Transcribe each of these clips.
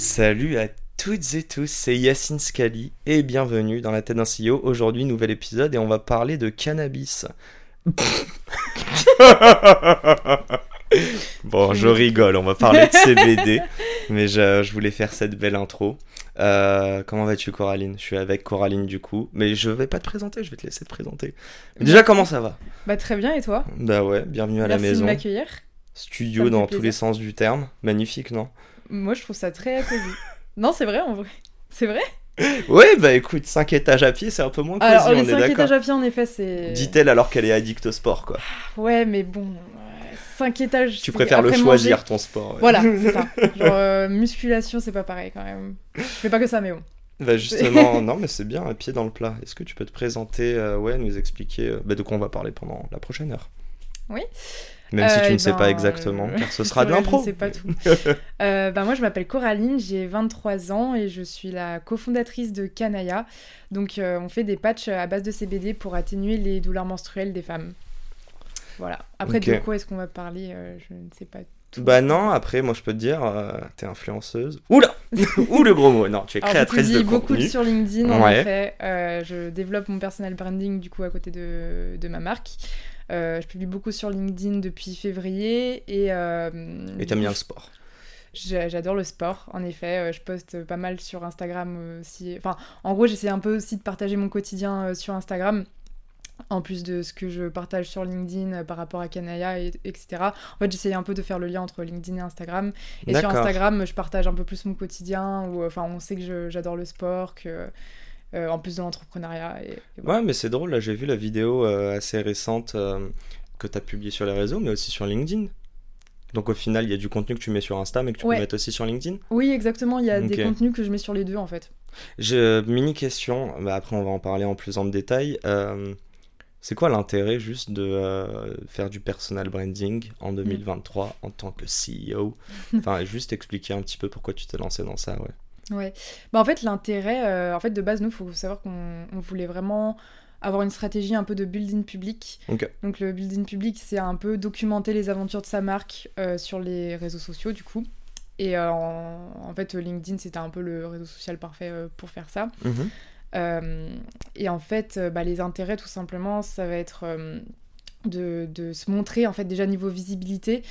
Salut à toutes et tous, c'est Yacine Scali et bienvenue dans la tête d'un CEO. Aujourd'hui, nouvel épisode et on va parler de cannabis. bon, je rigole, on va parler de CBD, mais je, je voulais faire cette belle intro. Euh, comment vas-tu, Coraline? Je suis avec Coraline du coup, mais je vais pas te présenter, je vais te laisser te présenter. Mais déjà, comment ça va? Bah très bien, et toi? Bah ouais, bienvenue à Merci la maison. de m'accueillir. Studio dans tous les sens du terme, magnifique, non? Moi, je trouve ça très cosy. non, c'est vrai, en vrai. C'est vrai Ouais, bah écoute, 5 étages à pied, c'est un peu moins cosy, Alors, on les est 5 d'accord. étages à pied, en effet, c'est... Dit-elle alors qu'elle est addict au sport, quoi. Ouais, mais bon, 5 étages... Tu préfères le choisir, manger. ton sport. ouais. Voilà, c'est ça. Genre, euh, musculation, c'est pas pareil, quand même. Je fais pas que ça, mais bon. Bah justement, non mais c'est bien, un pied dans le plat. Est-ce que tu peux te présenter, euh, ouais, nous expliquer euh, bah, de quoi on va parler pendant la prochaine heure? Oui. Même si Euh, tu eh ne sais ben, pas exactement, euh, car ce sera de l'impro. Je sais pas tout. Euh, bah, moi, je m'appelle Coraline, j'ai 23 ans et je suis la cofondatrice de Kanaya. Donc, on fait des patchs à base de CBD pour atténuer les douleurs menstruelles des femmes. Voilà. Après, Ok. de quoi est-ce qu'on va parler Je ne sais pas tout. Bah non, après, moi je peux te dire, euh, t'es influenceuse. Oula Ouh le gros mot Non, tu es Alors, créatrice publie de beaucoup contenu. sur LinkedIn, en effet. Euh, je développe mon personal branding, du coup, à côté de, de ma marque. Euh, je publie beaucoup sur LinkedIn depuis février et... euh, Et t'aimes bien le sport. J'a- J'adore le sport, en effet. Euh, Je poste pas mal sur Instagram aussi. Enfin, en gros, j'essaie un peu aussi de partager mon quotidien sur Instagram. En plus de ce que je partage sur LinkedIn par rapport à Kanaya, et, etc. En fait, j'essaie un peu de faire le lien entre LinkedIn et Instagram. Et sur. Instagram, je partage un peu plus mon quotidien. Où, enfin, on sait que j'adore le sport, que, euh, en plus de l'entrepreneuriat. Et, et voilà. Ouais, mais c'est drôle, là j'ai vu la vidéo euh, assez récente euh, que t'as publiée sur les réseaux, mais aussi sur LinkedIn. Donc au final, il y a du contenu que tu mets sur Insta, mais que tu Ouais. peux mettre aussi sur LinkedIn. Oui, exactement. Il y a Ok. des contenus que je mets sur les deux, en fait. J'ai mini question, bah, après on va en parler en plus en détail. C'est quoi l'intérêt juste de euh, faire du personal branding Mm. en 2023 en tant que CEO Enfin, juste expliquer un petit peu pourquoi tu t'es lancé dans ça, ouais. Ouais. Bah, en fait, l'intérêt, euh, en fait, de base, nous, il faut savoir qu'on on voulait vraiment avoir une stratégie un peu de building public. Donc, le building public, c'est un peu documenter les aventures de sa marque euh, sur les réseaux sociaux, du coup. Et euh, en, en fait, LinkedIn, c'était un peu le réseau social parfait pour faire ça. Mhm. Et en fait, bah, les intérêts, tout simplement, ça va être de, de se montrer, en fait, déjà niveau visibilité.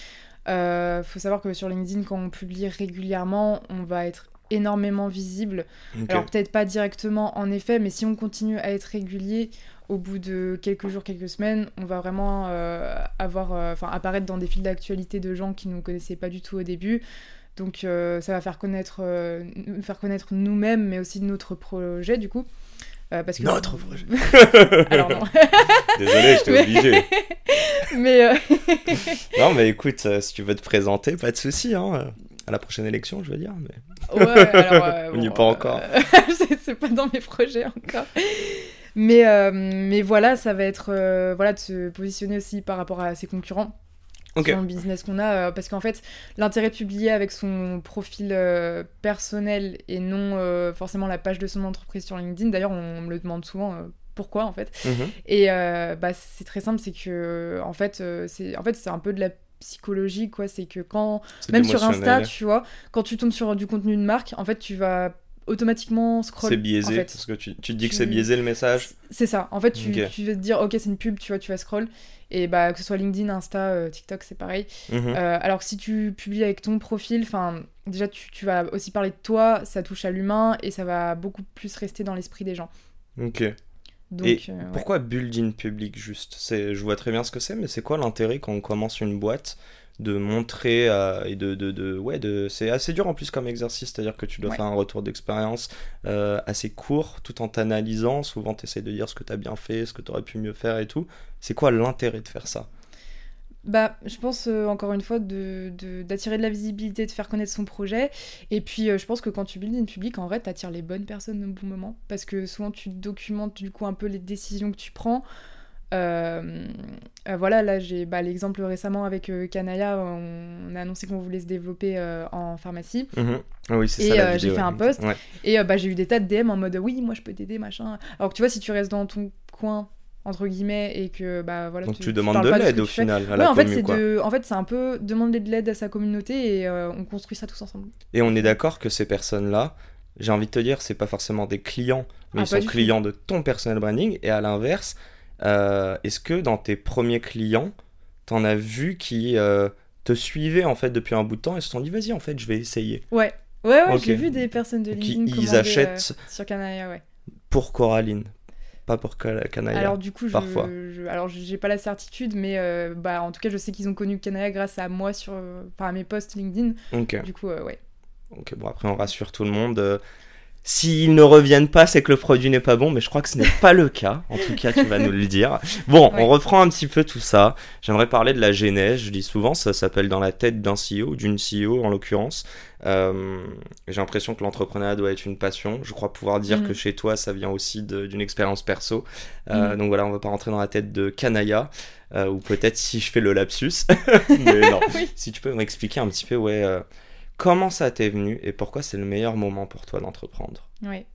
Euh, faut savoir que sur LinkedIn, quand on publie régulièrement, on va être énormément visible. Alors peut-être pas directement en effet, mais si on continue à être régulier, au bout de quelques jours, quelques semaines, on va vraiment euh, avoir, euh, apparaître dans des fils d'actualité de gens qui ne nous connaissaient pas du tout au début. Donc euh, ça va faire connaître, nous faire connaître nous-mêmes, mais aussi notre projet du coup. Parce que Notre projet. Alors non. Désolé, j'étais Mais- obligé. mais Non, mais écoute, si tu veux te présenter, pas de souci, hein. Euh, À la prochaine élection, je veux dire. Mais... Ouais, alors, euh, On n'y est pas euh, encore. c'est c'est pas dans mes projets encore. Mais, euh, mais voilà, ça va être euh, voilà, de se positionner aussi par rapport à ses concurrents. Ok. Sur le business qu'on a, euh, parce qu'en fait, l'intérêt de publier avec son profil euh, personnel et non euh, forcément la page de son entreprise sur LinkedIn, d'ailleurs, on me le demande souvent euh, pourquoi en fait. Mhm. Et euh, bah, c'est très simple, c'est que en fait, euh, c'est en fait, c'est un peu de la psychologie, quoi. C'est que quand même sur Insta, tu vois, quand tu tombes sur du contenu de marque, en fait, tu vas automatiquement scroll. C'est biaisé, en fait. parce que tu, tu te dis que c'est biaisé le message. C'est ça. En fait, tu, tu vas te dire, ok, c'est une pub, tu vois, tu vas scroll. Et bah, que ce soit LinkedIn, Insta, euh, TikTok, c'est pareil. Mhm. Euh, alors que si tu publies avec ton profil, enfin, déjà, tu, tu vas aussi parler de toi, ça touche à l'humain et ça va beaucoup plus rester dans l'esprit des gens. Ok. Donc, Et euh, ouais. pourquoi building public juste? C'est, Je vois très bien ce que c'est, mais c'est quoi l'intérêt quand on commence une boîte de montrer et de, de, de- ouais de c'est assez dur en plus comme exercice c'est à dire que tu dois Ouais. faire un retour d'expérience euh, assez court tout en t'analysant souvent tu essaies de dire ce que tu as bien fait ce que tu aurais pu mieux faire et tout c'est quoi l'intérêt de faire ça? Bah, je pense euh, encore une fois d'attirer de, d'attirer de, la visibilité, de faire connaître son projet. Et puis, euh, je pense que quand tu builds une public, en vrai, t'attires les bonnes personnes au bon moment. Parce que souvent, tu documentes du coup un peu les décisions que tu prends. Euh, voilà, là j'ai bah, l'exemple récemment avec Kanaya, on a annoncé qu'on voulait se développer en pharmacie. Mhm. Oui, c'est et ça. Et j'ai fait un post. Et bah, j'ai eu des tas de DM en mode oui, moi je peux t'aider, machin. Alors que tu vois, si tu restes dans ton coin entre guillemets et que bah voilà donc tu, demandes de l'aide au final à la en fait c'est de en fait c'est un peu demander de l'aide à sa communauté et euh, on construit ça tous ensemble. Et on est d'accord que ces personnes là j'ai envie de te dire c'est pas forcément des clients mais ah, ils sont clients de ton personnel branding. Et à l'inverse euh, est-ce que dans tes premiers clients t'en as vu qui euh, te suivaient en fait depuis un bout de temps et se sont dit vas-y en fait je vais essayer. Ouais. Ouais ouais j'ai vu des personnes de LinkedIn qui ils achètent sur Canaya ouais. pour Coraline pas pour Kanaya. Alors du coup, parfois. Je, alors j'ai pas la certitude, mais euh, bah en tout cas, je sais qu'ils ont connu Kanaya grâce à moi sur, à mes posts LinkedIn. Ok. Du coup, euh, ouais. Ok, bon après on rassure tout le monde. Euh, S'ils ne reviennent pas, c'est que le produit n'est pas bon, mais je crois que ce n'est pas le cas. En tout cas, tu vas nous le dire. Bon, on reprend un petit peu tout ça. J'aimerais parler de la genèse. Je dis souvent, ça s'appelle dans la tête d'un CEO, d'une CEO en l'occurrence. Euh, j'ai l'impression que l'entrepreneuriat doit être une passion. Je crois pouvoir dire mm. que chez toi, ça vient aussi d'une expérience perso. Euh, mm. Donc voilà, on va pas rentrer dans la tête de Kanaya. Euh, ou peut-être si je fais le lapsus. mais non, si tu peux m'expliquer un petit peu, ouais Comment ça t'est venu et pourquoi c'est le meilleur moment pour toi d'entreprendre? Oui.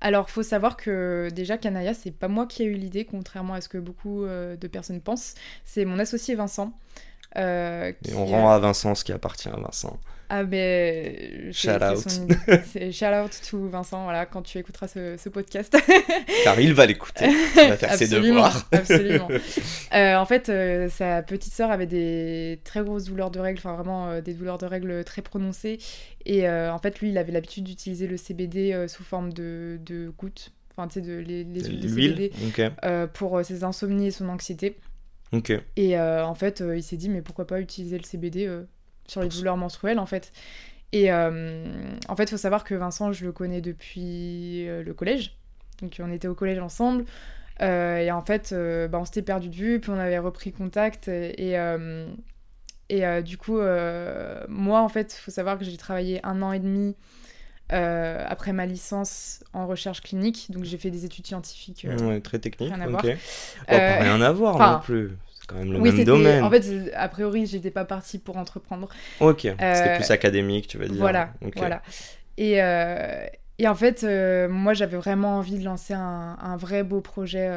Alors, faut savoir que déjà, Canaya, c'est pas moi qui ai eu l'idée, contrairement à ce que beaucoup de personnes pensent. C'est mon associé Vincent. Et on rend à Vincent ce qui appartient à Vincent. Ah ben, shout out. shout out to Vincent, voilà, quand tu écouteras ce, podcast. Car il va l'écouter, il va faire ses devoirs. absolument. Euh, en fait, euh, sa petite sœur avait des très grosses douleurs de règles, enfin vraiment euh, des douleurs de règles très prononcées. Et en fait, lui, il avait l'habitude d'utiliser le CBD sous forme de, de gouttes, enfin tu sais, de, les, les huiles de CBD pour ses insomnies et son anxiété. Et en fait, il s'est dit, mais pourquoi pas utiliser le CBD sur les douleurs menstruelles en fait. Et euh, en fait, il faut savoir que Vincent, je le connais depuis euh, le collège. Donc on était au collège ensemble. Euh, et en fait, bah, on s'était perdu de vue, puis on avait repris contact. Et, et du coup, moi, en fait, il faut savoir que j'ai travaillé un an et demi après ma licence en recherche clinique. Donc j'ai fait des études scientifiques. très techniques. Rien à voir. rien à voir non plus quand même le même domaine. En fait, a priori, j'étais pas partie pour entreprendre. Ok, c'était euh, plus académique, tu veux dire. Voilà, voilà. Et, euh, et en fait, euh, moi, j'avais vraiment envie de lancer un, un vrai beau projet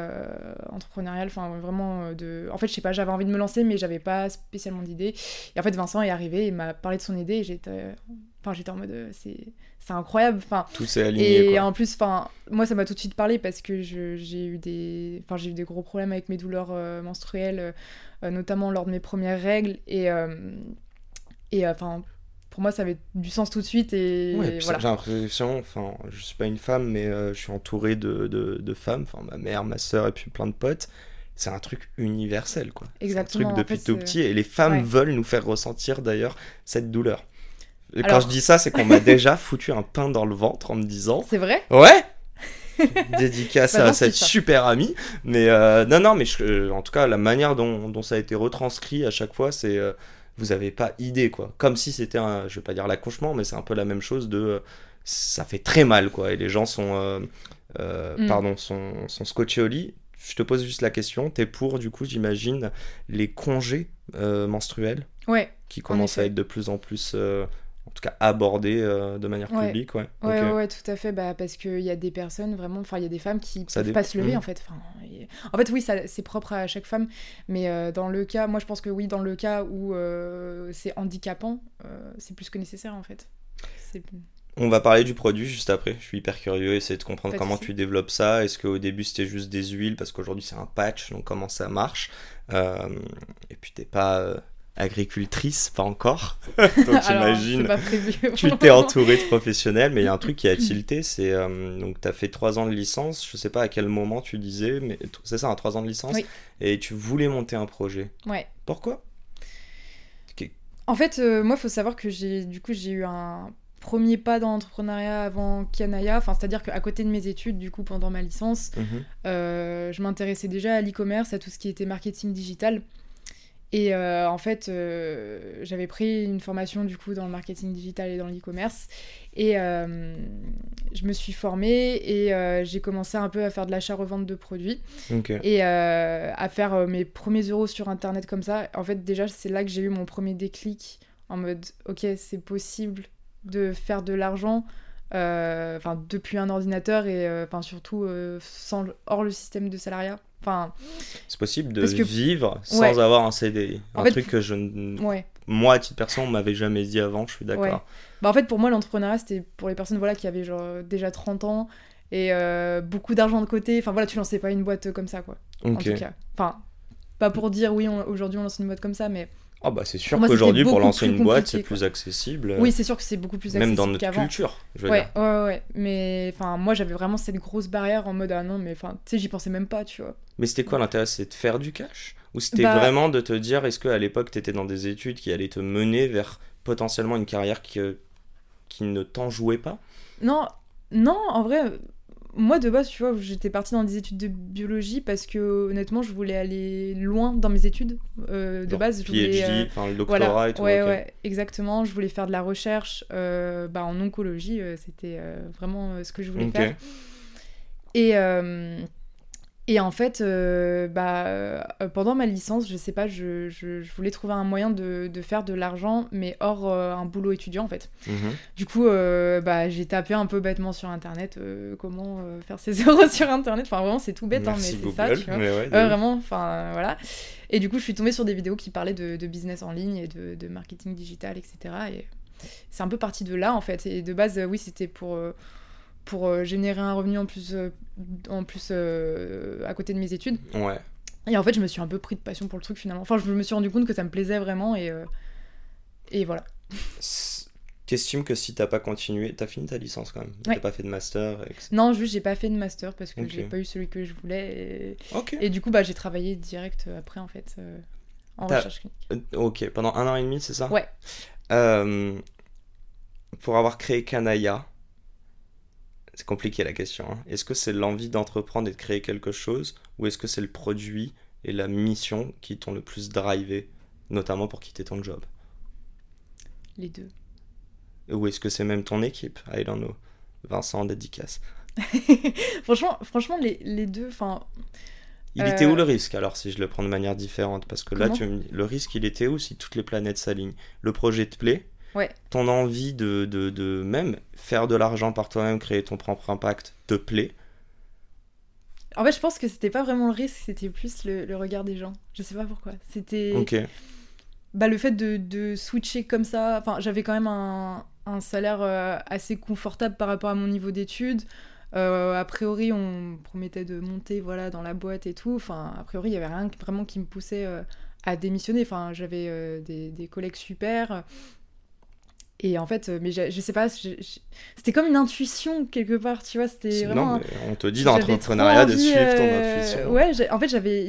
entrepreneurial. Enfin, vraiment de. En fait, je sais pas, j'avais envie de me lancer, mais j'avais pas spécialement d'idée. Et en fait, Vincent est arrivé, il m'a parlé de son idée, et j'étais. Enfin, j'étais en mode, c'est c'est incroyable. Enfin, tout s'est aligné. Et en plus, enfin, moi, ça m'a tout de suite parlé parce que j'ai eu des, enfin, j'ai eu des gros problèmes avec mes douleurs euh, menstruelles, euh, notamment lors de mes premières règles. Et, euh, et enfin, pour moi, ça avait du sens tout de suite. Et, voilà. J'ai l'impression, enfin, je suis pas une femme, mais je suis entouré de, de, de femmes, enfin, ma mère, ma soeur et puis plein de potes c'est un truc universel quoi. Exactement. un truc depuis tout petit et les femmes veulent nous faire ressentir d'ailleurs cette douleur. Et quand je dis ça, c'est qu'on m'a déjà foutu un pain dans le ventre en me disant. C'est vrai? Ouais Dédicace à cette super amie. Mais euh, non, non, mais euh, en tout cas, la manière dont, ça a été retranscrit à chaque fois, c'est. Euh, vous avez pas idée, quoi. Comme si c'était un. Je vais pas dire l'accouchement, mais c'est un peu la même chose de. ça fait très mal, quoi. Et les gens sont. Mm. Pardon, sont, sont scotchés au lit. Je te pose juste la question. T'es pour, du coup, j'imagine, les congés menstruels Ouais. Qui commencent à être de plus en plus en tout cas abordé euh, de manière publique. Ouais, ouais, ouais, tout à fait. Bah, parce qu'il y a des personnes vraiment, enfin, il y a des femmes qui ne peuvent pas se lever mmh. en fait. Enfin, En fait, oui, c'est propre à chaque femme, mais euh, dans le cas, moi je pense que oui, dans le cas où euh, c'est handicapant, c'est plus que nécessaire en fait. On va parler du produit juste après. Je suis hyper curieux, essayer de comprendre comment tu développes ça. Est-ce qu'au début c'était juste des huiles? Parce qu'aujourd'hui c'est un patch, donc comment ça marche? Et puis t'es pas agricultrice, pas encore. donc j'imagine, tu t'es entouré de professionnels, mais il y a un truc qui a tilté, c'est euh, donc tu as fait trois ans de licence, je sais pas à quel moment tu disais, mais c'est ça, un trois ans de licence, et tu voulais monter un projet. Ouais. Pourquoi? En fait, euh, moi, il faut savoir que j'ai du coup j'ai eu un premier pas dans l'entrepreneuriat avant Kanaya, enfin c'est-à-dire qu'à côté de mes études, du coup pendant ma licence, mhm. euh, je m'intéressais déjà à l'e-commerce, à tout ce qui était marketing digital. Et euh, en fait, euh, j'avais pris une formation du coup dans le marketing digital et dans l'e-commerce. Et euh, je me suis formée et j'ai commencé un peu à faire de l'achat-revente de produits. Et à faire mes premiers euros sur Internet comme ça. En fait, déjà, c'est là que j'ai eu mon premier déclic en mode, ok, c'est possible de faire de l'argent. Enfin, depuis un ordinateur et enfin surtout sans hors le système de salariat Enfin, c'est possible de vivre sans avoir un CDI. un truc que je ouais. moi à titre personnel on m'avait jamais dit avant, je suis d'accord. Bah en fait pour moi l'entrepreneuriat c'était pour les personnes voilà qui avaient genre déjà 30 ans et euh, beaucoup d'argent de côté. Enfin voilà, tu lançais pas une boîte comme ça quoi. En tout cas. Enfin pas pour dire oui, aujourd'hui on lance une boîte comme ça mais ah bah c'est sûr qu'aujourd'hui pour lancer une boîte c'est plus accessible. Oui c'est sûr que c'est beaucoup plus accessible Même dans notre culture, je veux ouais, dire. Ouais ouais mais enfin moi j'avais vraiment cette grosse barrière en mode ah non mais enfin tu sais j'y pensais même pas tu vois. Mais c'était quoi l'intérêt? C'est de faire du cash? Ou c'était bah vraiment de te dire est-ce qu'à l'époque t'étais dans des études qui allaient te mener vers potentiellement une carrière qui, qui ne t'en jouait pas? Non non en vrai moi de base, tu vois, j'étais partie dans des études de biologie parce que honnêtement, je voulais aller loin dans mes études. Euh, de base, je voulais. Euh, enfin le doctorat et tout. Ouais, ouais, exactement. Je voulais faire de la recherche euh, bah, en oncologie, c'était vraiment ce que je voulais faire. Et et en fait, euh, bah, euh, pendant ma licence, je sais pas, je, je, voulais trouver un moyen de, de faire de l'argent, mais hors euh, un boulot étudiant en fait. Mhm. Du coup, bah, j'ai tapé un peu bêtement sur internet comment faire ses euros sur internet. Enfin, vraiment, c'est tout bête, hein, mais c'est ça, tu vois. vraiment, enfin, voilà. Et du coup, je suis tombée sur des vidéos qui parlaient de, de business en ligne et de, de marketing digital, etc. Et c'est un peu parti de là en fait. Et de base, oui, c'était pour pour euh, générer un revenu en plus, euh, en plus euh, à côté de mes études. Ouais. Et en fait, je me suis un peu pris de passion pour le truc finalement. Enfin, je me suis rendu compte que ça me plaisait vraiment et, et voilà. T'estimes que si t'as pas continué, t'as fini ta licence quand même T'as pas fait de master Non, juste j'ai pas fait de master parce que j'ai pas eu celui que je voulais. Et, et du coup, bah, j'ai travaillé direct après en fait en recherche clinique. ok, pendant un an et demi, c'est ça? Ouais. pour avoir créé Kanaya, c'est compliqué la question. Hein. Est-ce que c'est l'envie d'entreprendre et de créer quelque chose ou est-ce que c'est le produit et la mission qui t'ont le plus drivé, notamment pour quitter ton job? Les deux. Ou est-ce que c'est même ton équipe? I don't know. Vincent, dédicace. franchement, franchement, les, les deux, enfin... Il était où le euh, risque alors si je le prends de manière différente? Parce que là, tu le risque, il était où si toutes les planètes s'alignent? Le projet te plaît ouais. ton envie de, de, de même faire de l'argent par toi-même, créer ton propre impact, te plaît? En fait, je pense que c'était pas vraiment le risque, c'était plus le, le, regard des gens. Je sais pas pourquoi. C'était. Ok. Bah, le fait de, de switcher comme ça. Enfin, j'avais quand même un, un salaire euh, assez confortable par rapport à mon niveau d'études. Euh, a priori, on promettait de monter voilà, dans la boîte et tout. Enfin, a priori, il y avait rien vraiment qui me poussait euh, à démissionner. Enfin, j'avais des, des, collègues super. Et en fait, euh, mais je, sais pas, c'était comme une intuition quelque part, tu vois. C'était vraiment. Non, mais on te dit dans l'entrepreneuriat de suivre ton euh, intuition. Ouais, en fait, j'avais,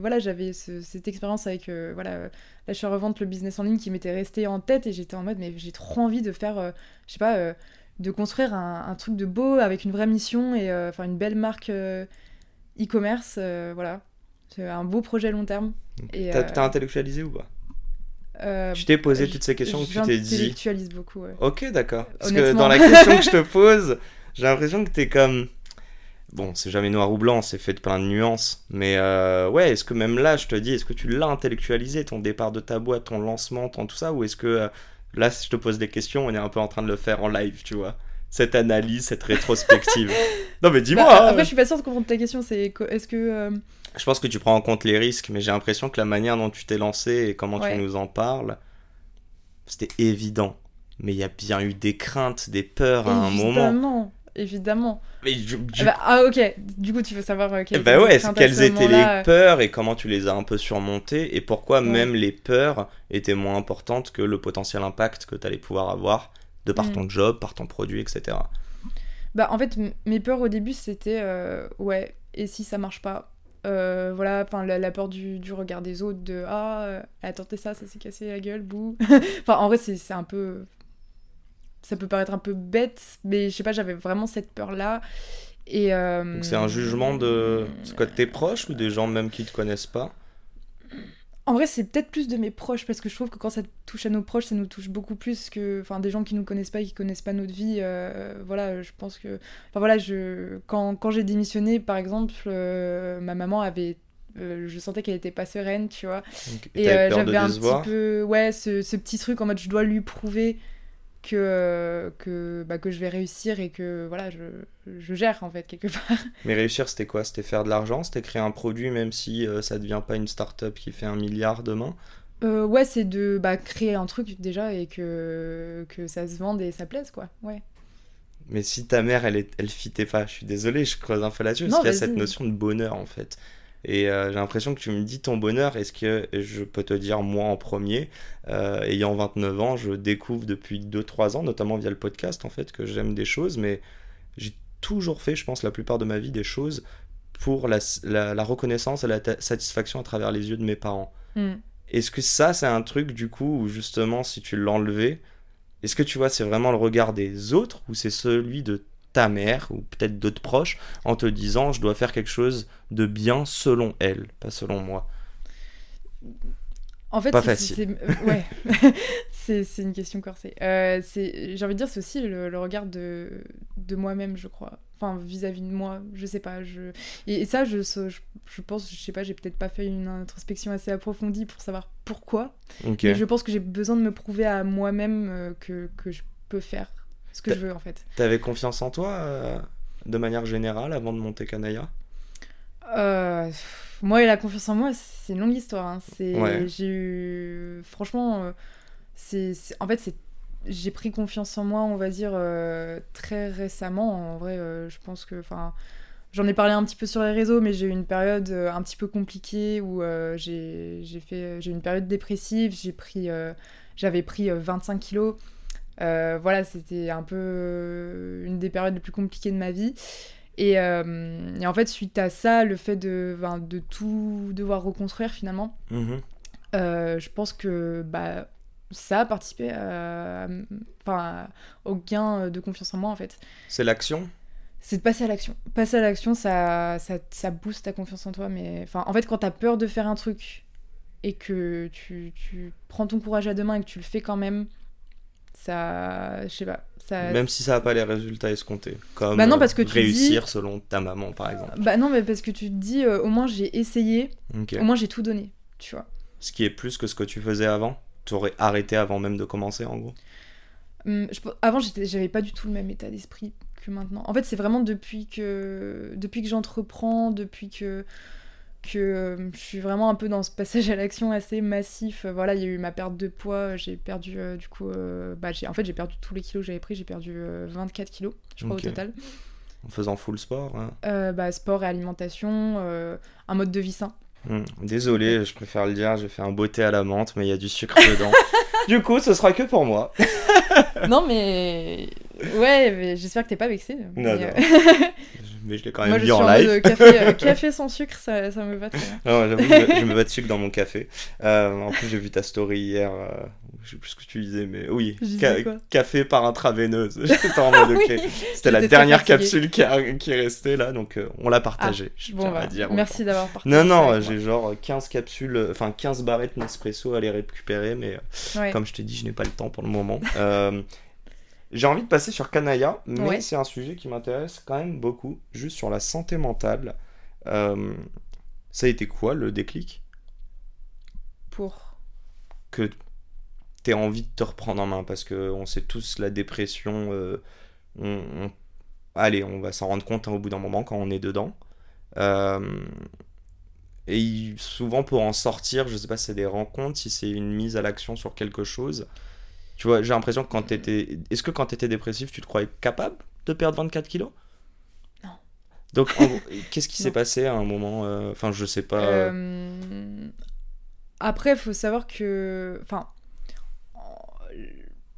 voilà, j'avais cette expérience avec, euh, voilà, l'achat-revente, le business en ligne qui m'était resté en tête et j'étais en mode, mais j'ai trop envie de faire, je sais pas, de construire un, truc de beau avec une vraie mission et enfin une belle marque e-commerce, voilà. C'est un beau projet long terme. T'as intellectualisé ou pas? Euh, tu t'es posé toutes ces questions que tu t'es dit. J'intellectualise beaucoup, ouais. Ok, d'accord. Parce que dans la question que je te pose, j'ai l'impression que t'es comme. Bon, c'est jamais noir ou blanc, c'est fait de plein de nuances. Mais euh, ouais, est-ce que même là, je te dis, est-ce que tu l'as intellectualisé, ton départ de ta boîte, ton lancement, ton tout ça Ou est-ce que euh, là, si je te pose des questions, on est un peu en train de le faire en live, tu vois? Cette analyse, cette rétrospective. non, mais dis-moi bah, Après, je suis pas sûre de comprendre ta question. C'est est-ce que je pense que tu prends en compte les risques, mais j'ai l'impression que la manière dont tu t'es lancé et comment tu nous en parles, c'était évident. Mais il y a bien eu des craintes, des peurs à un moment. Évidemment, évidemment. Mais ah, bah, ah, ok, du coup tu veux savoir euh, quelles, bah ouais, quelles étaient les peurs et comment tu les as un peu surmontées et pourquoi même les peurs étaient moins importantes que le potentiel impact que tu allais pouvoir avoir de par mm. ton job, par ton produit, etc. Bah en fait, mes peurs au début c'était euh, ouais, et si ça marche pas? Euh, voilà, la, peur du, regard des autres, de ah, elle a tenté ça, ça s'est cassé la gueule, bouh. en vrai, c'est un peu. Ça peut paraître un peu bête, mais je sais pas, j'avais vraiment cette peur-là. Et. Euh, c'est un jugement de. C'est quoi, de tes proches ou des gens même qui te connaissent pas? En vrai, c'est peut-être plus de mes proches, parce que je trouve que quand ça touche à nos proches, ça nous touche beaucoup plus que enfin, des gens qui nous connaissent pas et qui connaissent pas notre vie. euh, voilà, je pense que. Enfin voilà, je... quand, quand j'ai démissionné, par exemple, euh, ma maman avait. euh, je sentais qu'elle était pas sereine, tu vois. Donc, Et j'avais un petit peu. Ouais, ce, ce petit truc en mode je dois lui prouver que, euh, que, bah, que je vais réussir et que voilà, je, je gère en fait, quelque part. Mais réussir, c'était quoi? C'était faire de l'argent? C'était créer un produit, même si euh, ça devient pas une start-up qui fait un milliard demain? Euh, ouais, c'est de bah, créer un truc déjà et que, que ça se vende et ça plaise, quoi. Ouais. Mais si ta mère, elle, est, elle fitait pas, je suis désolé, je creuse un peu là-dessus, parce qu'il y a cette notion de bonheur en fait. Et euh, j'ai l'impression que tu me dis ton bonheur, est-ce que je peux te dire moi en premier, euh, ayant 29 ans, je découvre depuis 2-3 ans, notamment via le podcast en fait, que j'aime des choses, mais j'ai toujours fait, je pense, la plupart de ma vie, des choses pour la, la- la reconnaissance et la satisfaction à travers les yeux de mes parents. Hmm. Est-ce que ça, c'est un truc, du coup, où justement, si tu l'enlevais, est-ce que tu vois, c'est vraiment le regard des autres ou c'est celui de ta mère ou peut-être d'autres proches en te disant, je dois faire quelque chose de bien selon elle, pas selon moi En fait, Pas c'est- facile. c'est- ouais, c'est c'est une question corsée. Euh, c'est- J'ai envie de dire, c'est aussi le, le regard de, de moi-même, je crois. Enfin, vis-à-vis de moi, je sais pas. Je... Et, et ça, je, je, je pense, je sais pas, j'ai peut-être pas fait une introspection assez approfondie pour savoir pourquoi. Ok. Mais je pense que j'ai besoin de me prouver à moi-même euh, que, que je peux faire ce que je veux, en fait. T'avais confiance en toi euh, de manière générale avant de monter Kanaya? Euh, moi et la confiance en moi, c'est une longue histoire. hein. C'est, Ouais. j'ai eu, franchement, euh, c'est, en fait, c'est, j'ai pris confiance en moi, on va dire euh, très récemment. En vrai, euh, je pense que, enfin, j'en ai parlé un petit peu sur les réseaux, mais j'ai eu une période euh, un petit peu compliquée où j'ai, j'ai fait, j'ai eu une période dépressive. J'ai pris, j'avais pris euh, 25 kilos. Euh, voilà, c'était un peu euh, une des périodes les plus compliquées de ma vie. Et, euh, et en fait, suite à ça, le fait de, ben, de tout devoir reconstruire finalement, Mhm. euh, je pense que bah, ça a participé à- au gain de confiance en moi en fait. C'est l'action? C'est de passer à l'action. Passer à l'action, ça, ça, ça booste ta confiance en toi. Mais enfin, en fait, quand t'as peur de faire un truc et que tu, tu prends ton courage à deux mains et que tu le fais quand même, ça, je sais pas, ça, Même si ça n'a pas les résultats escomptés. Comme Bah non, parce que tu réussir selon ta maman, par exemple. Bah non, mais parce que tu te dis, euh, au moins j'ai essayé, au moins j'ai tout donné, tu vois. Ce qui est plus que ce que tu faisais avant? T'aurais arrêté avant même de commencer, en gros? Hum, je avant, j'avais pas du tout le même état d'esprit que maintenant. En fait, c'est vraiment depuis que, depuis que j'entreprends, depuis que, que euh, je suis vraiment un peu dans ce passage à l'action assez massif. Euh, Voilà, il y a eu ma perte de poids, j'ai perdu euh, du coup, euh, bah, j'ai, en fait, j'ai perdu tous les kilos que j'avais pris, j'ai perdu euh, 24 kilos, je crois au total. En faisant full sport hein. Euh, bah, sport et alimentation, euh, un mode de vie sain. Hmm, Désolé, je préfère le dire, j'ai fait un beauté à la menthe, mais il y a du sucre dedans. du coup, ce sera que pour moi. non, mais ouais, mais j'espère que t'es pas vexé. mais, Non, non. euh, Mais je l'ai quand même Moi, je dit suis en live. café, euh, café sans sucre, ça, ça me va très bien. Non, j'avoue, je, je me bats de sucre dans mon café. Euh, en plus, j'ai vu ta story hier. euh, je sais plus ce que tu disais, mais oui. Ca- quoi café par intraveineuse. J'étais en mode, ok. Oui. C'était la dernière capsule qui, a- qui est restée là, donc euh, on l'a partagée. je Bon, bah, dire. merci d'avoir partagé. Non, non, j'ai genre 15 capsules, euh, enfin 15 barrettes Nespresso à les récupérer, mais euh. Ouais. comme je t'ai dit, je n'ai pas le temps pour le moment. Euh, j'ai envie de passer sur Kanaya, mais Ouais. c'est un sujet qui m'intéresse quand même beaucoup, juste sur la santé mentale. Euh, ça a été quoi le déclic? Pour. que tu envie de te reprendre en main parce que on sait tous la dépression euh, on, on- allez on va s'en rendre compte hein, au bout d'un moment quand on est dedans Euh, et souvent pour en sortir je sais pas si c'est des rencontres si c'est une mise à l'action sur quelque chose tu vois j'ai l'impression que quand t'étais est-ce que quand t'étais dépressif tu te croyais capable de perdre 24 kilos? Non. donc en qu'est-ce qui s'est passé à un moment euh, enfin je sais pas euh, Après, il faut savoir que. Enfin.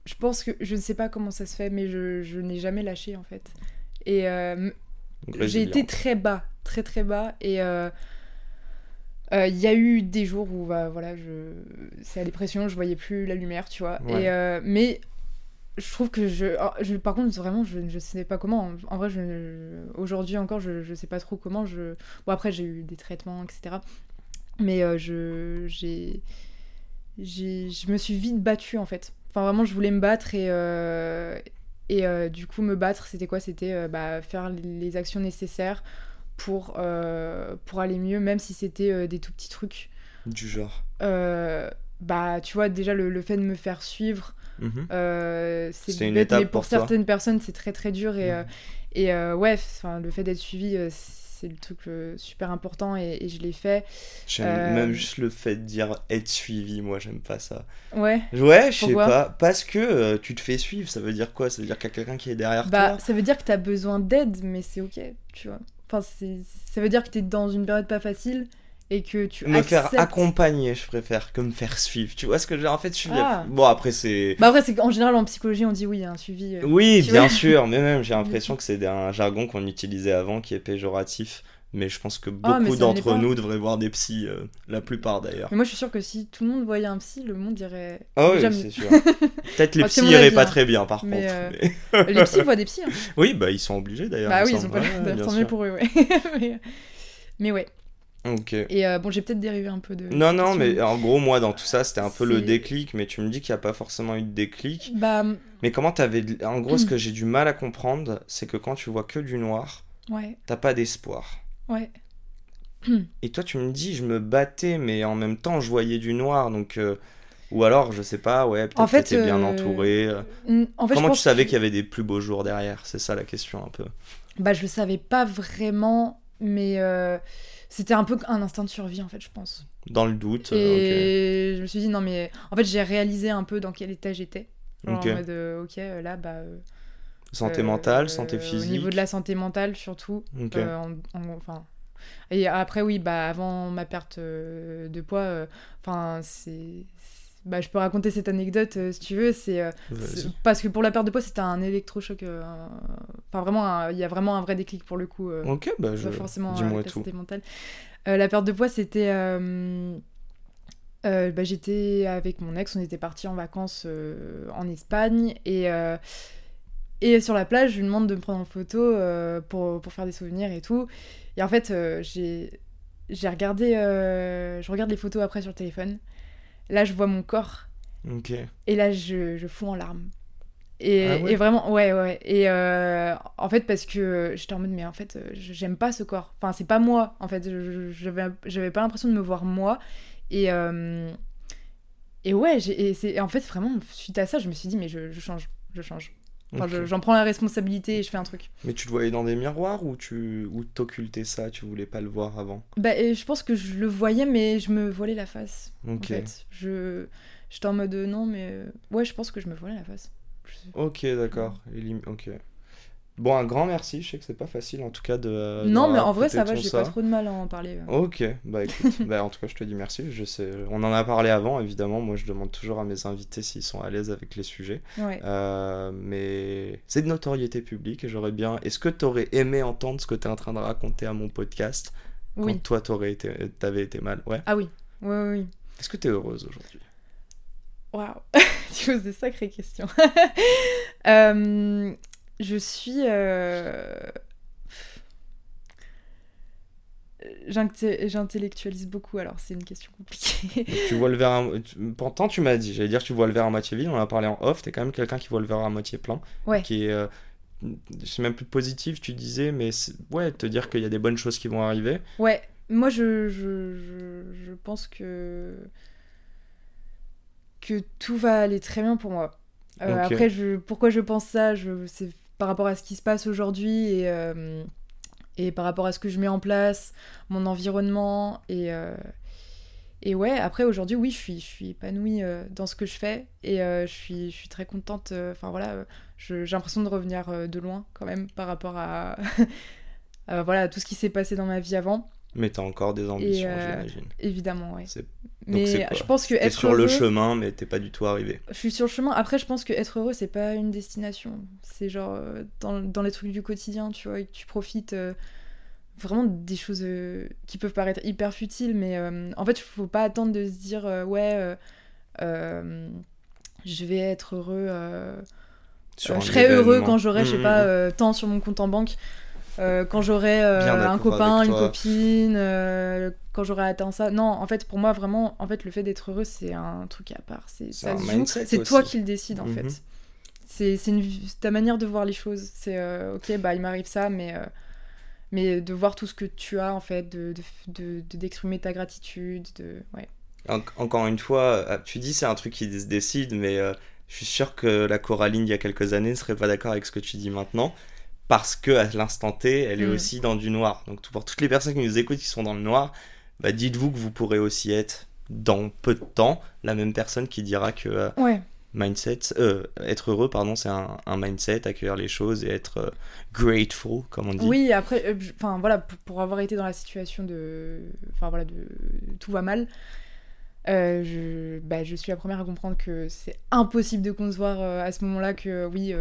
Je pense que. Je ne sais pas comment ça se fait, mais je, je n'ai jamais lâché en fait. Et euh, j'ai été très bas, très très bas. Et euh, euh, il y a eu des jours où bah, voilà, je... c'est la dépression, je voyais plus la lumière, tu vois. Ouais. Et, mais je trouve que je... je- Par contre, vraiment, je ne sais pas comment. En vrai, je... aujourd'hui encore, je ne sais pas trop comment. Je... Bon, après, j'ai eu des traitements, etc. Mais je, j'ai, je me suis vite battue en fait. Enfin, vraiment, je voulais me battre et, euh, et euh, du coup, me battre, c'était quoi? C'était euh, bah, faire les actions nécessaires pour, pour aller mieux, même si c'était des tout petits trucs. Du genre. Bah, tu vois, déjà, le, le fait de me faire suivre, Mhm. c'est une étape mais pour, certaines personnes, c'est très très dur. Et, Mhm. et ouais, le fait d'être suivi, c'est le truc euh, super important et, et je l'ai fait. J'aime Euh, même juste le fait de dire être suivi, moi j'aime pas ça. Ouais. Ouais, je sais pas. Parce que euh, tu te fais suivre, ça veut dire quoi? Ça veut dire qu'il y a quelqu'un qui est derrière Bah, toi? ça veut dire que t'as besoin d'aide, mais c'est ok, tu vois. Enfin, ça veut dire que t'es dans une période pas facile et que tu Me faire acceptes- accompagner, je préfère, que me faire suivre. Tu vois ce que dire? En fait, suivre. Ah. Bon, après, c'est. Bah après, c'est qu'en général, en psychologie, on dit oui, il y a un suivi. euh. Oui, tu bien vois. sûr, mais même j'ai l'impression que c'est un jargon qu'on utilisait avant qui est péjoratif. Mais je pense que Ah, beaucoup d'entre nous devraient voir des psys, euh, la plupart d'ailleurs. Mais moi, je suis sûre que si tout le monde voyait un psy, le monde dirait. Ah oui, c'est sûr. Peut-être les Ah, psys iraient pas hein. très bien par Mais, contre. euh, mais- Les psys voient des psys. hein. Oui, bah ils sont obligés d'ailleurs. Bah oui, ils ont pas Ouais, l'air bien tant mieux sûr. pour eux, ouais. mais... mais ouais. Ok. Et euh, bon, j'ai peut-être dérivé un peu de. Non, non, mais en gros, moi, dans tout ça, c'était un peu le déclic, mais tu me dis qu'il n'y a pas forcément eu de déclic. Bah, Mais comment t'avais... En gros, ce que j'ai du mal à comprendre, c'est que quand tu vois que du noir, ouais, t'as pas d'espoir. ouais. Et toi, tu me dis, je me battais, mais en même temps, je voyais du noir, donc... euh, Ou alors, je sais pas, ouais, peut-être En fait, que t'étais bien euh, entouré. En fait, Comment tu savais qu'il y avait des plus beaux jours derrière? C'est ça la question, un peu. Bah, je le savais pas vraiment, mais c'était un peu un instinct de survie, en fait, je pense. Dans le doute. euh, Et je me suis dit, non, mais en fait, j'ai réalisé un peu dans quel état j'étais. Genre Ok. en mode, euh, ok, euh, là, bah. euh. Santé euh, mentale, santé Au physique. niveau de la santé mentale, surtout. Euh, en- en- enfin. Et après, oui, bah, avant ma perte euh, de poids, euh, enfin, c'est. Bah, je peux raconter cette anecdote euh, si tu veux. C'est euh, c'est- parce que pour la perte de poids, c'était un électrochoc. euh, Enfin, vraiment, il y a vraiment un vrai déclic pour le coup. euh, Ok, bah je... pas forcément dis-moi tout. santé mentale. La perte de poids, c'était. bah, J'étais avec mon ex, on était partis en vacances en Espagne et, et sur la plage, je lui demande de me prendre en photo pour, pour faire des souvenirs et tout. Et en fait, j'ai regardé, je regarde les photos après sur le téléphone. Là, je vois mon corps et là, je, je fous en larmes. Et, Ah ouais et vraiment, ouais, ouais. Et euh, en fait, parce que j'étais en mode, mais en fait, euh, j'aime pas ce corps. Enfin, c'est pas moi, en fait. J'avais j'avais pas l'impression de me voir moi. Et, euh, et ouais, et en fait, vraiment, suite à ça, je me suis dit, mais je, je change, je change. Enfin, j'en prends la responsabilité et je fais un truc. Mais tu te voyais dans des miroirs ou tu ou t'occultais ça, tu voulais pas le voir avant? Bah, et je pense que je le voyais, mais je me voilais la face. Ok. En fait, je j'étais en mode, euh, non, mais euh, ouais, je pense que je me voilais la face. Ok, d'accord. Ok. Bon, un grand merci. Je sais que c'est pas facile en tout cas de. de non, mais en vrai, ça va, j'ai pas trop de mal à en parler. Ok, bah écoute, bah, en tout cas je te dis merci, je sais, on en a parlé avant évidemment, moi je demande toujours à mes invités s'ils sont à l'aise avec les sujets, Ouais. Euh, mais c'est de notoriété publique et j'aurais bien, est-ce que t'aurais aimé entendre ce que t'es en train de raconter à mon podcast quand Oui. toi t'aurais été, t'avais été mal, ouais Ah oui. Oui, oui, oui. Est-ce que t'es heureuse aujourd'hui? Waouh. tu poses des sacrées questions. Euh, je suis. euh, J'intellectualise beaucoup, alors c'est une question compliquée. Tu vois le verre, à... pourtant tu m'as dit, j'allais dire tu vois le verre à moitié vide, on en a parlé en off, t'es quand même quelqu'un qui voit le verre à moitié plein, Ouais. qui est, euh, c'est même plus positif, tu disais, mais ouais, te dire qu'il y a des bonnes choses qui vont arriver. Ouais, moi je, je, je, je pense que. que tout va aller très bien pour moi. Euh. Après, je, pourquoi je pense ça je, C'est par rapport à ce qui se passe aujourd'hui et, euh, et par rapport à ce que je mets en place, mon environnement. Et, euh, ouais, après aujourd'hui, oui, je suis, je suis épanouie euh, dans ce que je fais et je, suis, très contente. Enfin voilà, j'ai l'impression de revenir de loin quand même par rapport à, voilà, à tout ce qui s'est passé dans ma vie avant. Mais t'as encore des ambitions, euh, j'imagine. Évidemment. C'est- Mais je pense que être sur le chemin, mais t'es pas du tout arrivé. Je suis sur le chemin. Après, je pense que être heureux, c'est pas une destination. C'est genre euh, dans, dans les trucs du quotidien, tu vois, et que tu profites euh, vraiment des choses euh, qui peuvent paraître hyper futiles, mais en fait, il faut pas attendre de se dire ouais, je vais être heureux. je serai heureux quand j'aurai, je sais Mhm, pas, mhm. euh, tant sur mon compte en banque. Quand j'aurai un copain, une copine, quand j'aurai atteint ça. Non, en fait, pour moi, vraiment, en fait, le fait d'être heureux, c'est un truc à part. C'est C'est toi qui le décides, en fait. Mhm. C'est ta manière de voir les choses. C'est ok, bah il m'arrive ça, mais mais de voir tout ce que tu as en fait, de d'exprimer de, ta gratitude, de ouais. encore une fois, euh, tu dis c'est un truc qui se décide, mais euh, je suis sûr que la Coraline il y a quelques années ne serait pas d'accord avec ce que tu dis maintenant, parce que à l'instant T, elle est mm. aussi dans du noir. Donc pour toutes les personnes qui nous écoutent qui sont dans le noir, bah, dites-vous que vous pourrez aussi être dans peu de temps la même personne qui dira que euh, ouais mindset, euh, être heureux, pardon, c'est un, mindset, accueillir les choses et être euh, grateful, comme on dit. Oui, après, enfin voilà, pour, avoir été dans la situation de, enfin voilà, de tout va mal, je, bah, je suis la première à comprendre que c'est impossible de concevoir à ce moment-là que oui,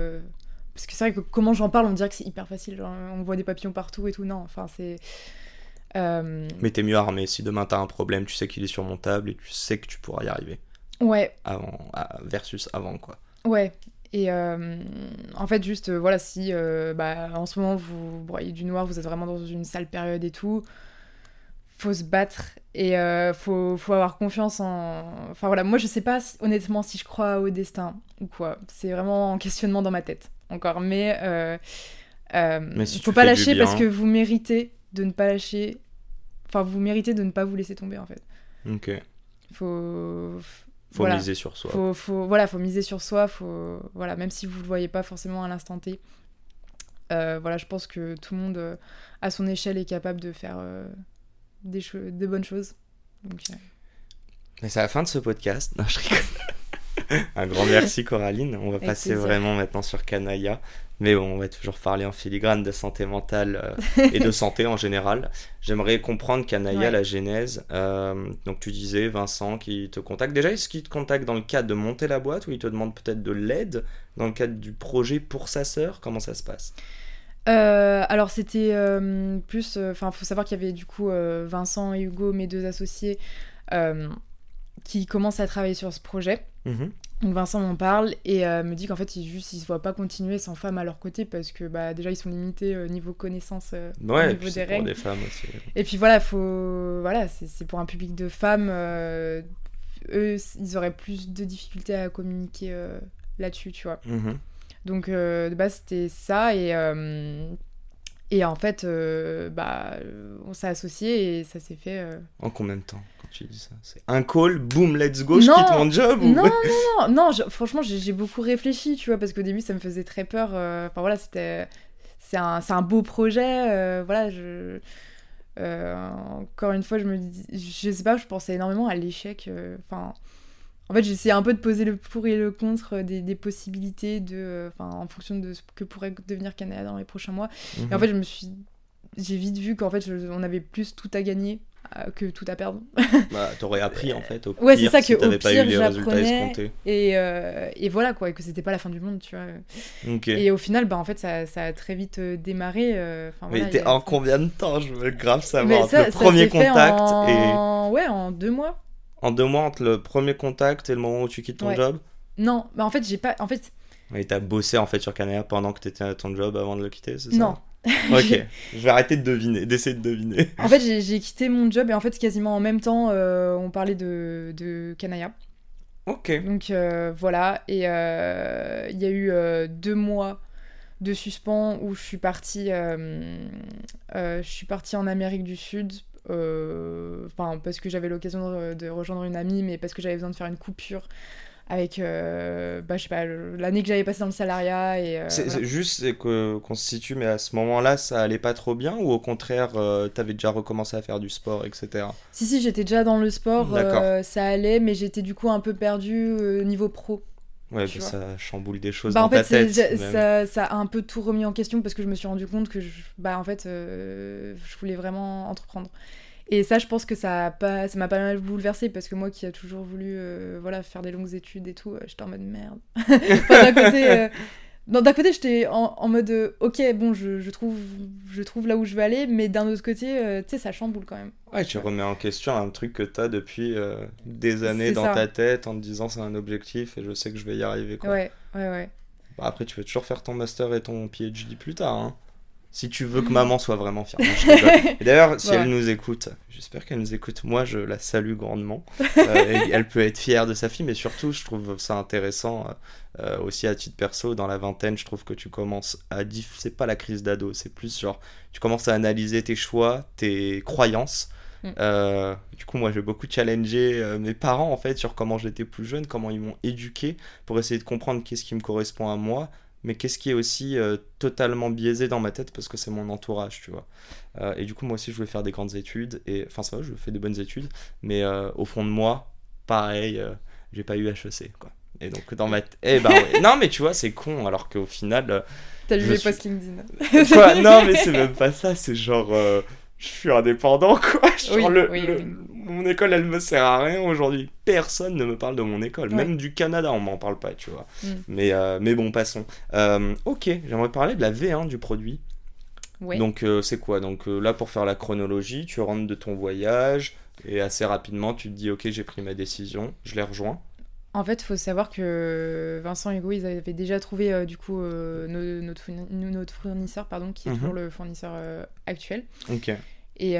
parce que c'est vrai que comment j'en parle, on dirait que c'est hyper facile, on voit des papillons partout et tout, non, enfin c'est. Mais t'es mieux armé. Si demain t'as un problème, tu sais qu'il est surmontable et tu sais que tu pourras y arriver. Ouais. Avant, versus avant, quoi. Ouais. Et euh, en fait, juste, euh, voilà, si euh, bah, en ce moment vous broyez du noir, vous êtes vraiment dans une sale période et tout, faut se battre et faut, faut, avoir confiance en. Enfin voilà, moi je sais pas honnêtement si je crois au destin ou quoi. C'est vraiment en questionnement dans ma tête encore. Mais, Mais faut pas lâcher parce que vous méritez de ne pas lâcher. Enfin, vous méritez de ne pas vous laisser tomber en fait. Ok. Faut faut miser sur soi. Faut, faut, voilà, faut miser sur soi. Faut, voilà, même si vous le voyez pas forcément à l'instant T. Euh, voilà, je pense que tout le monde, euh, à son échelle, est capable de faire euh, des, des bonnes choses. Donc, c'est la fin de ce podcast. Non, je rigole. Un grand merci Coraline. On va passer vraiment maintenant sur Canaya. Mais bon, on va toujours parler en filigrane de santé mentale euh, et de santé en général. J'aimerais comprendre Canaya, la genèse. Euh, donc tu disais Vincent qui te contacte. Déjà, est-ce qu'il te contacte dans le cadre de monter la boîte ou il te demande peut-être de l'aide dans le cadre du projet pour sa sœur? Comment ça se passe? Euh, alors c'était plus, enfin faut savoir qu'il y avait du coup Vincent et Hugo, mes deux associés, qui commencent à travailler sur ce projet. Mhm. Donc Vincent m'en parle et euh, me dit qu'en fait, ils juste ils se voient pas continuer sans femmes à leur côté parce que bah, déjà ils sont limités au niveau connaissance euh, au niveau des règles. Des femmes aussi. Et puis voilà, faut voilà, c'est pour un public de femmes, euh, eux ils auraient plus de difficultés à communiquer là-dessus, tu vois. Mhm. Donc de base c'était ça et et en fait bah on s'est associés et ça s'est fait. En combien de temps? C'est un call, boom, let's go, je quitte mon job Non, non, non, non, franchement, j'ai beaucoup réfléchi, tu vois, parce qu'au début, ça me faisait très peur. Euh, enfin, voilà, c'était. C'est un, un, beau projet, euh, voilà, je. Euh, encore une fois, je me dis. Je sais pas, je pensais énormément à l'échec. Enfin. en fait, j'essayais un peu de poser le pour et le contre des, des possibilités de, en fonction de ce que pourrait devenir Canada dans les prochains mois. Et en mhm. fait, je me suis, j'ai vite vu qu'en fait, on avait plus tout à gagner que tout à perdre. bah, t'aurais appris en fait. Au ouais, c'est ça que si au pire j'apprenais. Et, euh, et voilà quoi, et que c'était pas la fin du monde, tu vois. Et au final, bah en fait, ça, ça a très vite euh, démarré. Mais t'es en combien de temps Je veux grave savoir. le premier contact en... et. Ouais, en deux mois. En deux mois entre le premier contact et le moment où tu quittes ton job? Non, bah en fait j'ai pas, en fait. Et t'as bossé en fait sur Canada pendant que t'étais à ton job avant de le quitter, c'est ça? Non, ok, je vais arrêter de deviner, d'essayer de deviner. En fait, j'ai quitté mon job et en fait, quasiment en même temps, euh, on parlait de, de Kanaya. Ok. Donc euh, voilà, et euh, il y a eu deux mois de suspens où je suis partie, je suis partie en Amérique du Sud. Enfin, parce que j'avais l'occasion de, de, rejoindre une amie, mais parce que j'avais besoin de faire une coupure avec euh, bah, je sais pas l'année que j'avais passé dans le salariat et euh, c'est juste que qu'on se situe mais à ce moment-là ça allait pas trop bien ou au contraire euh, t'avais déjà recommencé à faire du sport etc si si j'étais déjà dans le sport ça allait mais j'étais du coup un peu perdu niveau pro. Ouais, ça chamboule des choses bah, dans en fait, ta tête. Ça, ça, a un peu tout remis en question parce que je me suis rendu compte que je, bah, en fait, je voulais vraiment entreprendre. Et ça, je pense que ça pas, ça m'a pas mal bouleversé parce que moi qui a toujours voulu euh, voilà, faire des longues études et tout, euh, j'étais en mode merde. d'un côté, euh, d'un côté j'étais en, en, mode ok, bon, je, je, trouve, je trouve là où je veux aller, mais d'un autre côté, tu sais, ça chamboule quand même. Ouais, tu remets en question un truc que tu as depuis des années dans ta tête en te disant c'est un objectif et je sais que je vais y arriver. Quoi. Ouais, ouais, ouais. Bah, après, tu peux toujours faire ton master et ton PhD plus tard. Hein. Si tu veux que maman soit vraiment fière. D'ailleurs, si Ouais. elle nous écoute, j'espère qu'elle nous écoute. Moi, je la salue grandement. Euh, elle peut être fière de sa fille, mais surtout, je trouve ça intéressant euh, aussi à titre perso. Dans la vingtaine, je trouve que tu commences à. diff- C'est pas la crise d'ado, c'est plus genre. Tu commences à analyser tes choix, tes croyances. Mm. Euh, du coup, moi, j'ai beaucoup challengé euh, mes parents en fait sur comment j'étais plus jeune, comment ils m'ont éduqué pour essayer de comprendre qu'est-ce qui me correspond à moi, mais qu'est-ce qui est aussi euh, totalement biaisé dans ma tête parce que c'est mon entourage, tu vois. Euh, et du coup, moi aussi, je voulais faire des grandes études, et enfin, ça va, je fais des bonnes études, mais euh, au fond de moi, pareil, j'ai pas eu HEC, quoi. Et donc, dans ma tête. Eh ben, ouais. non, mais tu vois, c'est con, alors qu'au final. T'as vu les suis- posts LinkedIn. Quoi? Non, mais c'est même pas ça, c'est genre. Je suis indépendant, quoi. Genre, Oui, le- oui, le- oui. Mon école, elle me sert à rien aujourd'hui. Personne ne me parle de mon école. Même du Canada, on m'en parle pas, tu vois. Mm. Mais, euh, mais bon, passons. Euh, ok, j'aimerais parler de la V1 du produit. Donc, euh, c'est quoi? Donc, là, pour faire la chronologie, tu rentres de ton voyage et assez rapidement, tu te dis, ok, j'ai pris ma décision, je les rejoins. En fait, il faut savoir que Vincent et Hugo, ils avaient déjà trouvé euh, du coup euh, no- notre, fourni- notre fournisseur, pardon, qui est Mhm. toujours le fournisseur euh, actuel. Ok. Et,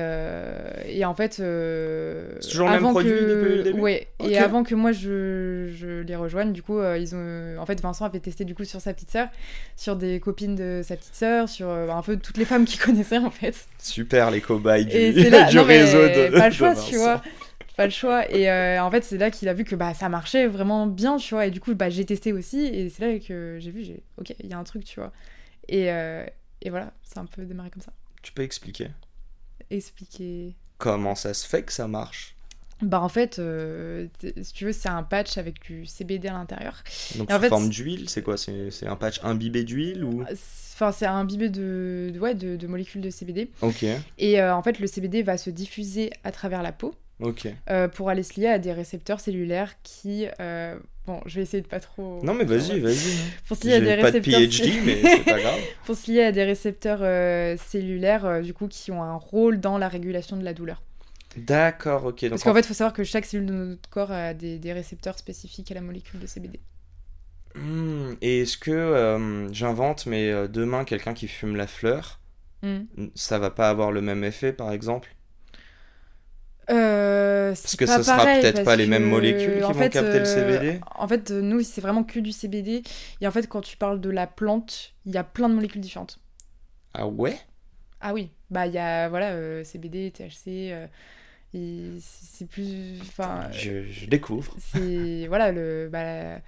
et en fait, C'est toujours le même avant produit que... depuis le début Ouais. Et avant que moi je, je les rejoigne, du coup, ils ont, en fait, Vincent avait testé du coup sur sa petite sœur, sur des copines de sa petite sœur, sur un peu toutes les femmes qu'il connaissait en fait. Super, les cobayes du, Et là, du non, mais réseau de. pas le de choix, Vincent. tu vois. Pas le choix. Et euh, en fait, c'est là qu'il a vu que bah, ça marchait vraiment bien, tu vois. Et du coup, bah, j'ai testé aussi. Et c'est là que j'ai vu, j'ai ok, il y a un truc, tu vois. Et, euh, et voilà, c'est un peu démarré comme ça. Tu peux expliquer? Expliquer. comment ça se fait que ça marche? Bah, en fait, euh, si tu veux, c'est un patch avec du CBD à l'intérieur. Donc en fait, forme d'huile, c'est quoi? C'est c'est un patch imbibé d'huile ou? Enfin, c'est imbibé de, de- ouais, de, de molécules de CBD. Ok, Et euh, en fait, le CBD va se diffuser à travers la peau. Euh, pour aller se lier à des récepteurs cellulaires qui. euh, Bon, je vais essayer de pas trop. Non mais vas-y, vas-y. Pour se lier à des de récepteurs. PhD, mais c'est pas grave. pour se lier à des récepteurs euh, cellulaires, euh, du coup, qui ont un rôle dans la régulation de la douleur. D'accord, ok. Donc Parce qu'en fait, il faut savoir que chaque cellule de notre corps a des, des récepteurs spécifiques à la molécule de CBD. Hmm, et est-ce que j'invente, mais demain quelqu'un qui fume la fleur, Hmm. ça va pas avoir le même effet, par exemple? Euh, Parce que ce sera peut-être pas les mêmes molécules qui vont fait, capter le euh, CBD. En fait, euh, nous, c'est vraiment que du CBD. Et en fait, quand tu parles de la plante, il y a plein de molécules différentes. Ah ouais? Ah oui, bah il y a voilà euh, CBD, THC, et c'est plus, enfin, je, je découvre. c'est voilà le, bah,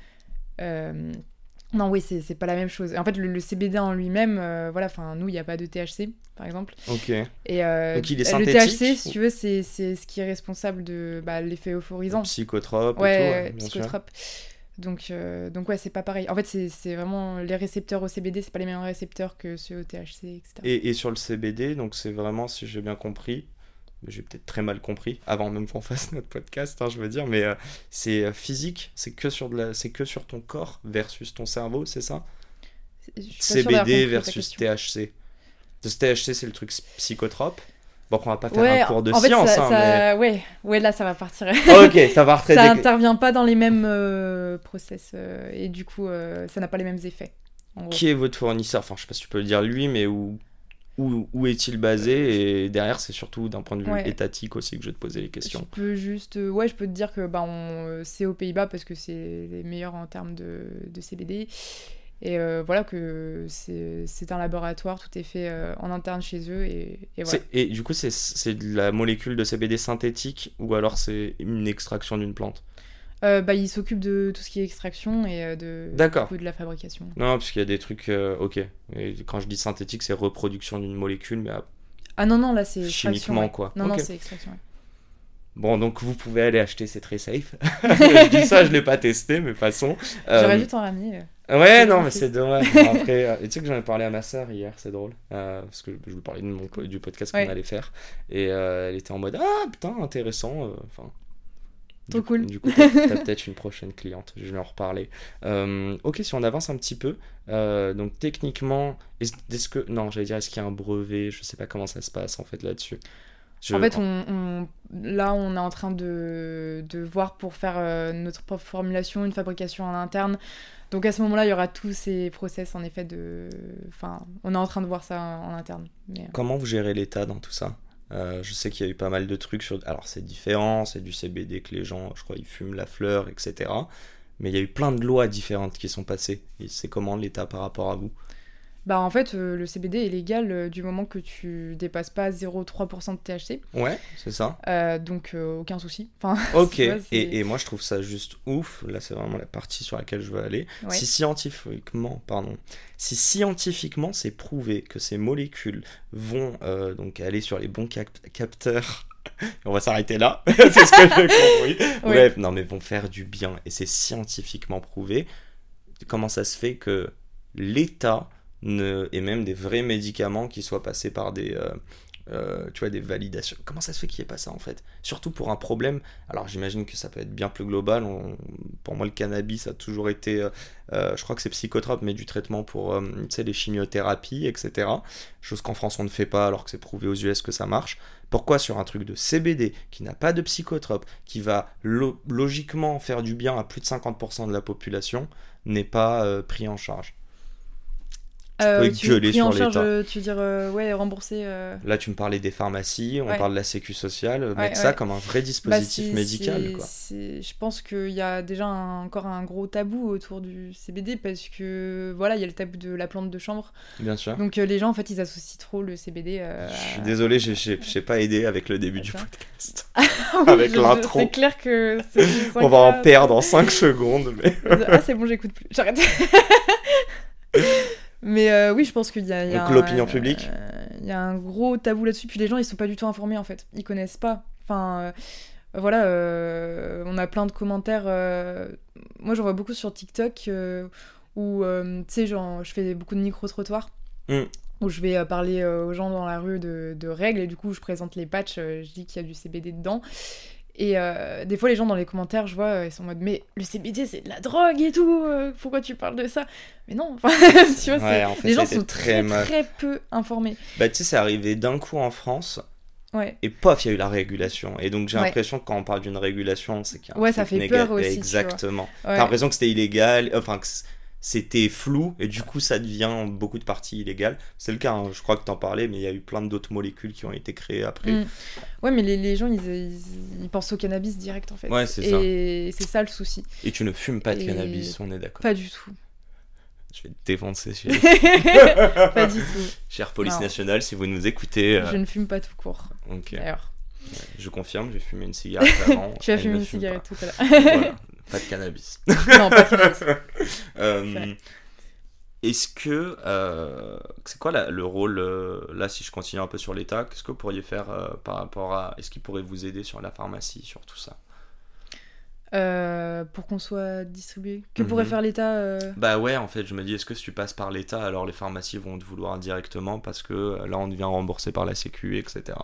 non oui c'est pas la même chose. Et en fait le, le CBD en lui-même, euh, voilà, enfin nous il n'y a pas de THC par exemple. Ok. Et euh, Donc, il est le THC si tu veux c'est ce qui est responsable de bah, l'effet euphorisant. Psychotrope et Ouais, tout, ouais, psychotrope. Donc, euh, donc ouais, c'est pas pareil. En fait, c'est c'est vraiment les récepteurs au CBD, c'est pas les mêmes récepteurs que ceux au THC, etc. Et, et sur le CBD, donc c'est vraiment, si j'ai bien compris, j'ai peut-être très mal compris, avant même qu'on fasse notre podcast, hein, je veux dire, mais euh, c'est euh, physique, c'est que, sur de la- c'est que sur ton corps versus ton cerveau, c'est ça? CBD versus. THC. Le THC, c'est le truc psychotrope. Bon, on va pas faire Ouais, un cours de en fait, science, ça, hein, ça- ouais, ouais, là, ça va partir. mais... ok, ça va ça intervient pas dans les mêmes euh, process euh, et du coup, ça n'a pas les mêmes effets. Qui est votre fournisseur? Enfin, je sais pas si tu peux le dire lui, mais où, où, où est-il basé Et derrière, c'est surtout d'un point de vue Ouais. étatique aussi que je vais te poser les Je questions. peux juste, euh, ouais, je peux te dire que bah, on, euh, c'est aux Pays-Bas parce que c'est les meilleurs en termes de, de CBD. Et euh, voilà que c'est un laboratoire, tout est fait euh, en interne chez eux et, et voilà. Et du coup, c'est- c'est de la molécule de CBD synthétique ou alors c'est une extraction d'une plante? Euh, bah, ils s'occupent de tout ce qui est extraction et euh, de, D'accord. de la fabrication. Non, parce qu'il y a des trucs. euh, ok. Et quand je dis synthétique, c'est reproduction d'une molécule, mais ah, Ah non, non, là c'est chimiquement, ouais. quoi. Non, non, c'est extraction. ouais. Bon, donc vous pouvez aller acheter, c'est très safe. je dis ça, je l'ai pas testé, mais passons. Euh, J'aurais dû t'en ramener. euh. Ouais, non, mais c'est- dommage. Après, euh, tu sais que j'en ai parlé à ma sœur hier, c'est drôle. euh, parce que je lui parlais de mon, po- du podcast qu'on Ouais. allait faire. Et euh, elle était en mode Ah putain, intéressant. euh, Enfin. Trop cool. Du coup, t'as t'as peut-être une prochaine cliente, je vais en reparler. Euh, ok, si on avance un petit peu, euh, donc techniquement, est-ce est-ce que. Non, j'allais dire, est-ce qu'il y a un brevet? Je sais pas comment ça se passe en fait là-dessus. Je- En fait, on, on- là, on est en train de, de voir pour faire euh, notre propre formulation, une fabrication en interne. Donc à ce moment-là, il y aura tous ces process, en effet, de... Enfin, on est en train de voir ça en, en interne. Mais, Comment vous gérez l'État dans tout ça? Euh, Je sais qu'il y a eu pas mal de trucs sur. Alors c'est différent, c'est du CBD que les gens, je crois, ils fument la fleur, etc. Mais il y a eu plein de lois différentes qui sont passées. Et c'est comment l'État par rapport à vous Bah, en fait, euh, le CBD est légal euh, du moment que tu dépasses pas 0,3% de THC. Ouais, c'est ça. Euh, donc, aucun souci. Enfin, Ok, vois, et, et moi je trouve ça juste ouf, là c'est vraiment la partie sur laquelle je veux aller. Ouais. Si scientifiquement, pardon, si scientifiquement c'est prouvé que ces molécules vont donc aller sur les bons cap- capteurs, on va s'arrêter là, c'est ce que j'ai compris. Ouais. Bref, non mais vont faire du bien, et c'est scientifiquement prouvé. Comment ça se fait que l'État et même des vrais médicaments qui soient passés par des... euh, euh, tu vois, des validations. Comment ça se fait qu'il n'y ait pas ça en fait? Surtout pour un problème. Alors j'imagine que ça peut être bien plus global. Pour moi, le cannabis a toujours été. euh, je crois que c'est psychotrope, mais du traitement pour les chimiothérapies, etc. Chose qu'en France on ne fait pas alors que c'est prouvé aux US que ça marche. Pourquoi sur un truc de CBD qui n'a pas de psychotrope, qui va lo- logiquement faire du bien à plus de 50% de la population, n'est pas pris en charge? Tu Euh, gueuler sur l'État. euh, tu veux dire, euh, ouais, rembourser. Là, tu me parlais des pharmacies, on Ouais. parle de la sécu sociale, Ouais, mettre ça comme un vrai Bah, dispositif médical. Quoi. Je pense qu'il y a déjà un- encore un gros tabou autour du CBD parce que voilà, il y a le tabou de la plante de chanvre. Bien sûr. Donc les gens en fait ils associent trop le CBD. Je suis désolé, j'ai- pas aidé avec le début du podcast. Ah oui, avec l'intro. C'est clair que On va en perdre en 5 secondes, mais... Ah c'est bon, j'écoute plus. J'arrête. Mais euh, oui, je pense qu'il y a, il y a Donc l'opinion publique euh, Il y a un gros tabou là-dessus. Puis les gens, ils sont pas du tout informés en fait. Ils connaissent pas. Enfin, euh, voilà, on a plein de commentaires. Moi, j'en vois beaucoup sur TikTok où, tu sais, genre, je fais beaucoup de micro-trottoirs. Mm. Où je vais parler aux gens dans la rue de, de règles et du coup, je présente les patchs. je dis qu'il y a du CBD dedans. Et euh, des fois, les gens dans les commentaires, je vois, euh, ils sont en mode Mais le CBD, c'est de la drogue et tout, euh, pourquoi tu parles de ça? Mais non, enfin, tu vois, c'est- Ouais, en fait, les gens sont très, mal. très peu informés. Bah, tu sais, c'est arrivé d'un coup en France, Ouais. et pof, il y a eu la régulation. Et donc j'ai Ouais. l'impression que quand on parle d'une régulation, c'est qu'il y a un Ouais, ça fait peur aussi. Exactement. T'as l'impression que c'était illégal, enfin que c'était flou, et du coup ça devient beaucoup de parties illégales. C'est le cas, hein, je crois que t'en parlais, mais il y a eu plein d'autres molécules qui ont été créées après. Mm. Ouais, mais les, les gens, ils, ils, ils pensent au cannabis direct, en fait. Ouais, c'est ça. Et c'est ça le souci. Et tu ne fumes pas de Et- cannabis, on est d'accord. Pas du tout. Je vais te défoncer, chez pas du tout. Chère police Non. nationale, si vous nous écoutez. euh, Je ne fume pas tout court, ok. d'ailleurs. Je confirme, j'ai fumé une cigarette avant. Tu as fumé ne une fume cigarette pas. tout à l'heure. Voilà, pas de cannabis. non, pas de cannabis. Euh, Est-ce que. euh, c'est quoi la- le rôle. euh, là, si je continue un peu sur l'État, qu'est-ce que vous pourriez faire euh, par rapport à. Est-ce qu'il pourrait vous aider sur la pharmacie, sur tout ça? Pour qu'on soit distribué. Que pourrait Mhm. faire l'État Bah ouais, en fait, je me dis, est-ce que si tu passes par l'État, alors les pharmacies vont te vouloir directement parce que là, on devient remboursé par la Sécu, etc.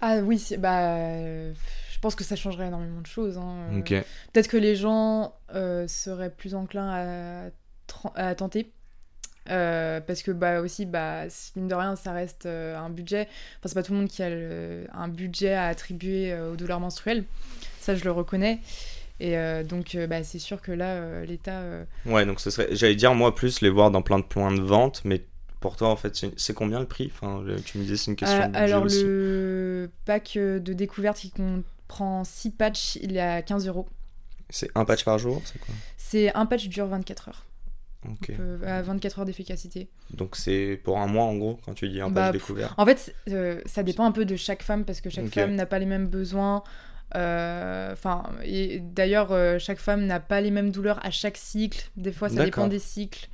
Ah oui, bah. Je pense que ça changerait énormément de choses. hein. Euh. Peut-être que les gens euh, seraient plus enclins à, à tenter. Euh, parce que bah aussi bah mine de rien ça reste euh, un budget enfin c'est pas tout le monde qui a le- un budget à attribuer euh, aux douleurs menstruelles ça je le reconnais et donc bah, c'est sûr que là l'état Ouais, donc ce serait. J'allais dire, moi, plus les voir dans plein de points de vente, mais pour toi, en fait, c'est combien le prix? Enfin, le- Tu me disais, c'est une question de alors aussi. le pack de découverte qui comprend 6 patchs il est à 15 euros C'est un patch par jour, c'est quoi? C'est un patch dure 24 heures Ok. euh, à 24 heures d'efficacité Donc c'est pour un mois en gros quand tu dis un Bah, patch découvert. En fait, euh, ça dépend un peu de chaque femme parce que chaque femme n'a pas les mêmes besoins. Euh, Enfin, et d'ailleurs, euh, chaque femme n'a pas les mêmes douleurs à chaque cycle. Des fois, ça dépend des cycles.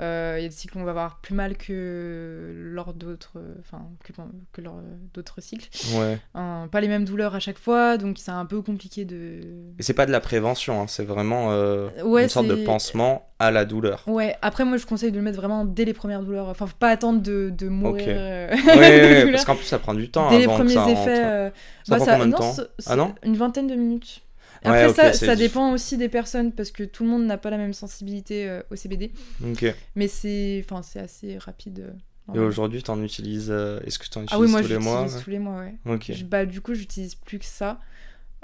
Euh, Il y a des cycles où on va avoir plus mal que lors d'autres, enfin, que, que lors d'autres cycles. Ouais. Hein, pas les mêmes douleurs à chaque fois, donc c'est un peu compliqué de. Et c'est pas de la prévention, hein, c'est vraiment euh, Ouais, une sorte de pansement à la douleur. Ouais, après moi je conseille de le mettre vraiment dès les premières douleurs. Enfin, faut pas attendre de, de mourir. Euh, Ouais, de parce qu'en plus ça prend du temps Dès les que premiers ça effets. euh, Ça prend combien de temps Ah non Une vingtaine de minutes. Ouais, Après, ça, ça dépend aussi des personnes parce que tout le monde n'a pas la même sensibilité euh, au CBD. Mais c'est assez rapide euh, Et aujourd'hui, tu en utilises. euh, Est-ce que tu en utilises Ah oui, moi tous les mois? tous les mois, ouais. Je- bah, du coup, j'utilise plus que ça.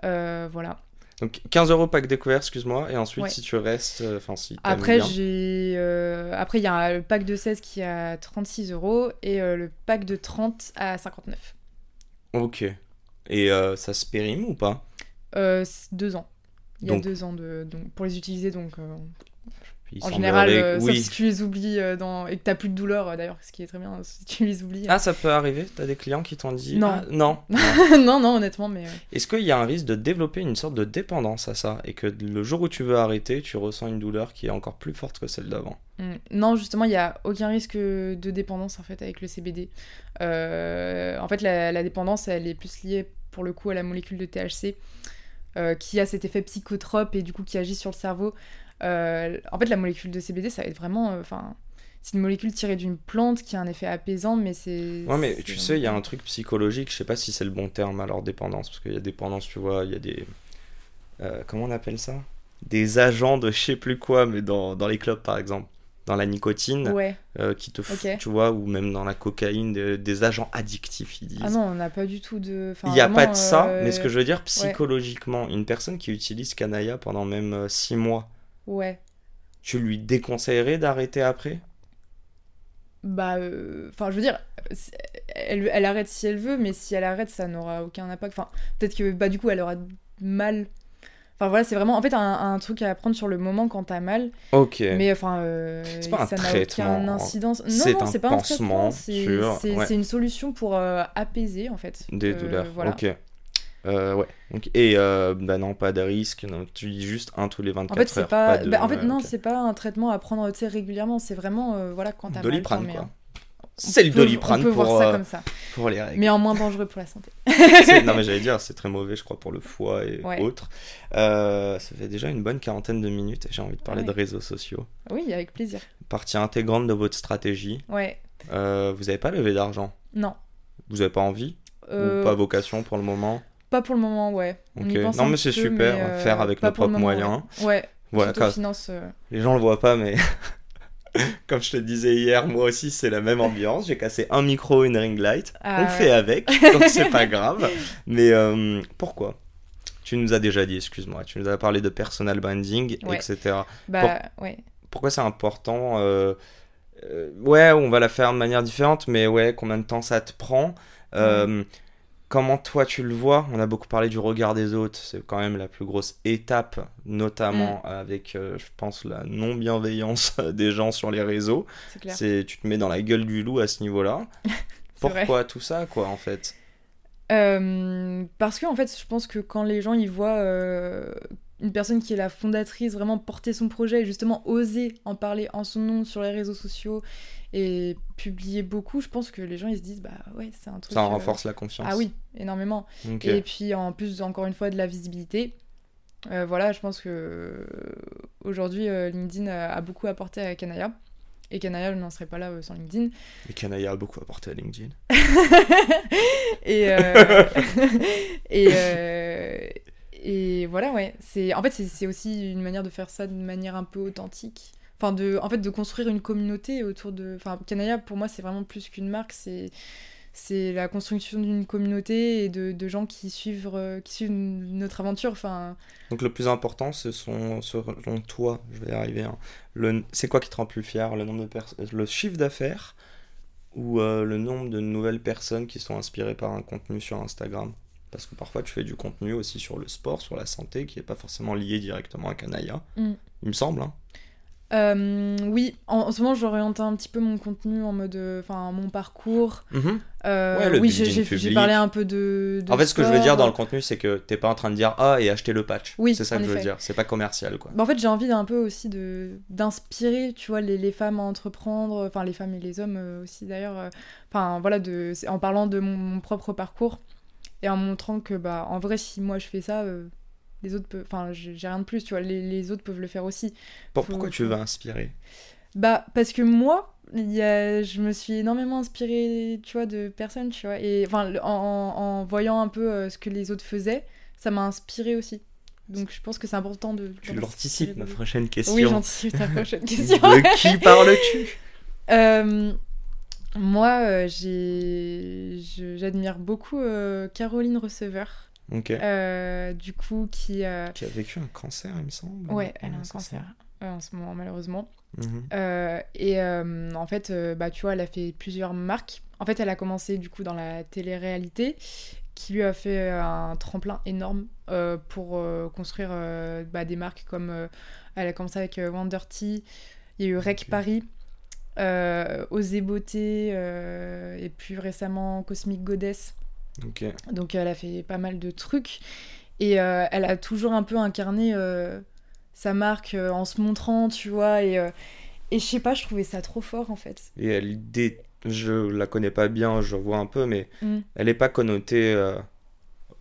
Euh, voilà. Donc 15 euros pack découvert, excuse-moi. Et ensuite, Ouais. si tu restes. Enfin, si Après, j'ai. Après, il y a le pack de 16 qui est à 36 euros et le pack de 30 à 59. Ok. Et ça se périme ou pas? Deux ans. Il y a Donc- deux ans de, donc, pour les utiliser, donc euh, en général, euh, sauf si tu les oublies euh, dans... et que t'as plus de douleur, euh, d'ailleurs, ce qui est très bien, si tu les oublies. Ah, ça peut arriver T'as des clients qui t'ont dit. Non. Ah, non. non. non, non, honnêtement, mais. euh, Est-ce qu'il y a un risque de développer une sorte de dépendance à ça et que le jour où tu veux arrêter, tu ressens une douleur qui est encore plus forte que celle d'avant? Mm. Non, justement, il n'y a aucun risque de dépendance en fait avec le CBD. Euh, en fait, la, la dépendance, elle est plus liée pour le coup à la molécule de THC euh, qui a cet effet psychotrope et du coup qui agit sur le cerveau. Euh, en fait, la molécule de CBD, ça va être vraiment. euh, Enfin, c'est une molécule tirée d'une plante qui a un effet apaisant, mais c'est. Ouais, mais tu sais, il y a un truc psychologique, je sais pas si c'est le bon terme alors dépendance, parce qu'il y a dépendance, tu vois, il y a des. comment on appelle ça? Des agents de je sais plus quoi, mais dans, dans les clubs par exemple. Dans la nicotine, Ouais. euh, qui te foutent, Ok. tu vois, ou même dans la cocaïne, des, des agents addictifs, ils disent. Ah non, on n'a pas du tout de. enfin, Il n'y a pas de ça, euh, mais ce que je veux dire, psychologiquement, une personne qui utilise Canaya pendant même 6 mois, Ouais. tu lui déconseillerais d'arrêter après? Bah, euh, enfin, je veux dire, elle, elle arrête si elle veut, mais si elle arrête, ça n'aura aucun impact. Enfin, peut-être que, bah, du coup, elle aura mal. Enfin, voilà, c'est vraiment, en fait, un, un truc à apprendre sur le moment quand t'as mal. Ok. Mais, enfin, euh, C'est pas un ça n'a traitement, aucun incidence. Non, c'est non, un c'est pas un traitement. C'est sur- ouais. une solution pour euh, apaiser, en fait. Des Euh, douleurs. Voilà. Ok. Euh, ouais. Donc, et bah non, pas de risque. Non, tu dis juste un tous les 24 En fait, c'est heures. pas. de- bah, en fait, non, c'est pas un traitement à prendre, régulièrement. C'est vraiment, voilà, quand t'as mal. Doliprane, quoi. un. C'est le doliprane On peut pour, voir ça euh, comme ça. pour les règles. Mais en moins dangereux pour la santé. Non, mais j'allais dire, c'est très mauvais, je crois, pour le foie et Ouais. autres. Euh, ça fait déjà une bonne quarantaine de minutes et j'ai envie de parler de réseaux sociaux. Oui, avec plaisir. Partie intégrante de votre stratégie. Ouais. Euh, vous n'avez pas levé d'argent? Non. Vous n'avez pas envie? Ou pas vocation pour le moment? Pas pour le moment, ouais. On y Ok. pense Non, mais c'est super, mais, faire avec nos propres moyens. Ouais, ouais Voilà. Les gens le voient pas, mais comme je te disais hier, moi aussi c'est la même ambiance. J'ai cassé un micro, une ring light. Ah on ouais. fait avec, donc c'est pas grave. Mais euh, pourquoi? Tu nous as déjà dit, excuse-moi, tu nous as parlé de personal branding, Ouais. etc. Bah, ouais. Pourquoi c'est important euh, euh, Ouais, on va la faire de manière différente, mais ouais, combien de temps ça te prend? Comment toi tu le vois? On a beaucoup parlé du regard des autres, c'est quand même la plus grosse étape, notamment Mm. avec, euh, je pense, la non-bienveillance des gens sur les réseaux. C'est tu te mets dans la gueule du loup à ce niveau-là. Vrai. Pourquoi tout ça, quoi, en fait? Euh, parce que, en fait, je pense que quand les gens ils voient euh, une personne qui est la fondatrice vraiment porter son projet et justement oser en parler en son nom sur les réseaux sociaux et publier beaucoup, je pense que les gens ils se disent bah ouais, c'est un truc. Ça en euh, renforce la confiance. Ah oui, énormément. Et puis en plus, encore une fois, de la visibilité. Euh, voilà, je pense que euh, aujourd'hui, euh, LinkedIn a, beaucoup apporté à Canaya. Et Canaya n'en serait pas là sans LinkedIn. Et Canaya a beaucoup apporté à LinkedIn. et, et, et voilà, ouais. C'est, en fait, c'est, aussi une manière de faire ça de manière un peu authentique. Enfin, de, en fait, de construire une communauté autour de... Enfin, Canaya, pour moi, c'est vraiment plus qu'une marque. C'est, c'est la construction d'une communauté et de, de gens qui suivent, euh, qui suivent notre aventure. Enfin, Donc le plus important, ce sont, selon toi, je vais y arriver, hein, c'est quoi qui te rend plus fier? Le nombre de le chiffre d'affaires ou euh, le nombre de nouvelles personnes qui sont inspirées par un contenu sur Instagram? Parce que parfois tu fais du contenu aussi sur le sport, sur la santé, qui n'est pas forcément lié directement à Canaya. Mm. Il me semble. Hein. euh, oui, en, en ce moment, j'oriente un petit peu mon contenu en mode... euh, Enfin, mon parcours. Mhm. Euh, Ouais, le oui, j'ai, parlé un peu de... de En fait, ce que je veux dire dans le contenu, c'est que t'es pas en train de dire ah et acheter le patch. Oui, c'est ça que je veux dire. C'est pas commercial quoi. Bah, en fait, j'ai envie un peu aussi de d'inspirer, tu vois, les, les femmes à entreprendre, enfin les femmes et les hommes aussi d'ailleurs. Enfin voilà, de, en parlant de mon, mon propre parcours et en montrant que bah en vrai, si moi je fais ça, euh, les autres peuvent, enfin j'ai rien de plus, tu vois, les, les autres peuvent le faire aussi. Pour- Faut- pourquoi tu veux inspirer? Bah parce que moi, il y a, je me suis énormément inspirée, tu vois, de personnes, tu vois, et enfin en, en- voyant un peu euh, ce que les autres faisaient, ça m'a inspiré aussi. Donc je pense que c'est important de. Tu l'anticipes ma prochaine question. Oui, j'anticipe ta prochaine question. De qui parles-tu? Euh, Moi, euh, j'admire beaucoup euh, Caroline Receveur, Ok. euh, du coup, qui... Qui a vécu un cancer, il me semble. Ouais, elle a un cancer en ce moment, malheureusement. Mhm. Euh, et euh, en fait, euh, bah, tu vois, elle a fait plusieurs marques. En fait, elle a commencé du coup dans la télé-réalité, qui lui a fait un tremplin énorme pour construire bah, des marques comme. elle a commencé avec Wonder Tea, il y a eu Rec. Paris, euh, Osée Beauté, euh, et plus récemment Cosmic Goddess. Ok. Donc elle a fait pas mal de trucs et euh, elle a toujours un peu incarné euh, sa marque en se montrant, tu vois. Et, et je sais pas, je trouvais ça trop fort en fait. Et elle dé... je la connais pas bien, je vois un peu, mais Mm. elle est pas connotée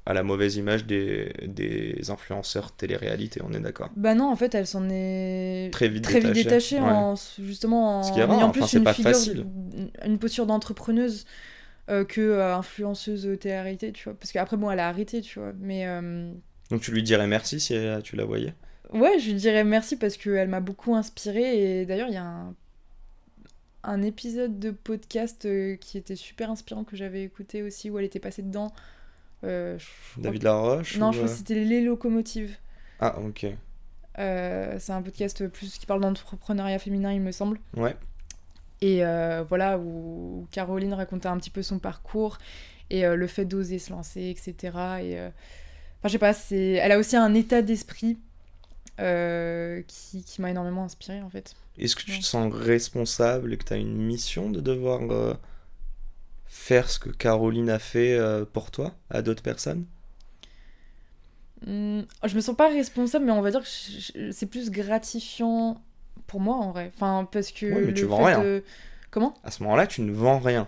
à la mauvaise image des, des influenceurs télé-réalité, on est d'accord. Bah non, en fait, elle s'en est Très vite très vite détachée. Ouais. en justement en ayant enfin, plus c'est une pas figure, facile. une posture d'entrepreneuse euh, que euh, influenceuse télé-réalité, tu vois. Parce qu'après, bon, elle a arrêté, tu vois. Mais euh, Donc tu lui dirais merci si tu la voyais? Ouais, je lui dirais merci parce qu'elle m'a beaucoup inspirée. Et d'ailleurs, il y a un, un épisode de podcast euh, qui était super inspirant que j'avais écouté aussi, où elle était passée dedans. Euh, David Laroche Non, ou, je crois euh, que c'était Les Locomotives. Ah, ok. Euh, c'est un podcast plus qui parle d'entrepreneuriat féminin, il me semble. Ouais. Et euh, voilà, où, Caroline racontait un petit peu son parcours et euh, le fait d'oser se lancer, etc. Et, euh, Enfin, je sais pas, c'est... elle a aussi un état d'esprit euh, qui, qui m'a énormément inspirée, en fait. Est-ce que tu Ouais. te sens responsable et que tu as une mission de devoir euh, faire ce que Caroline a fait euh, pour toi, à d'autres personnes? Hmm, je me sens pas responsable, mais on va dire que c'est plus gratifiant pour moi, en vrai. Enfin, parce que... Ouais, mais tu vends rien. de- Comment? À ce moment-là, tu ne vends rien.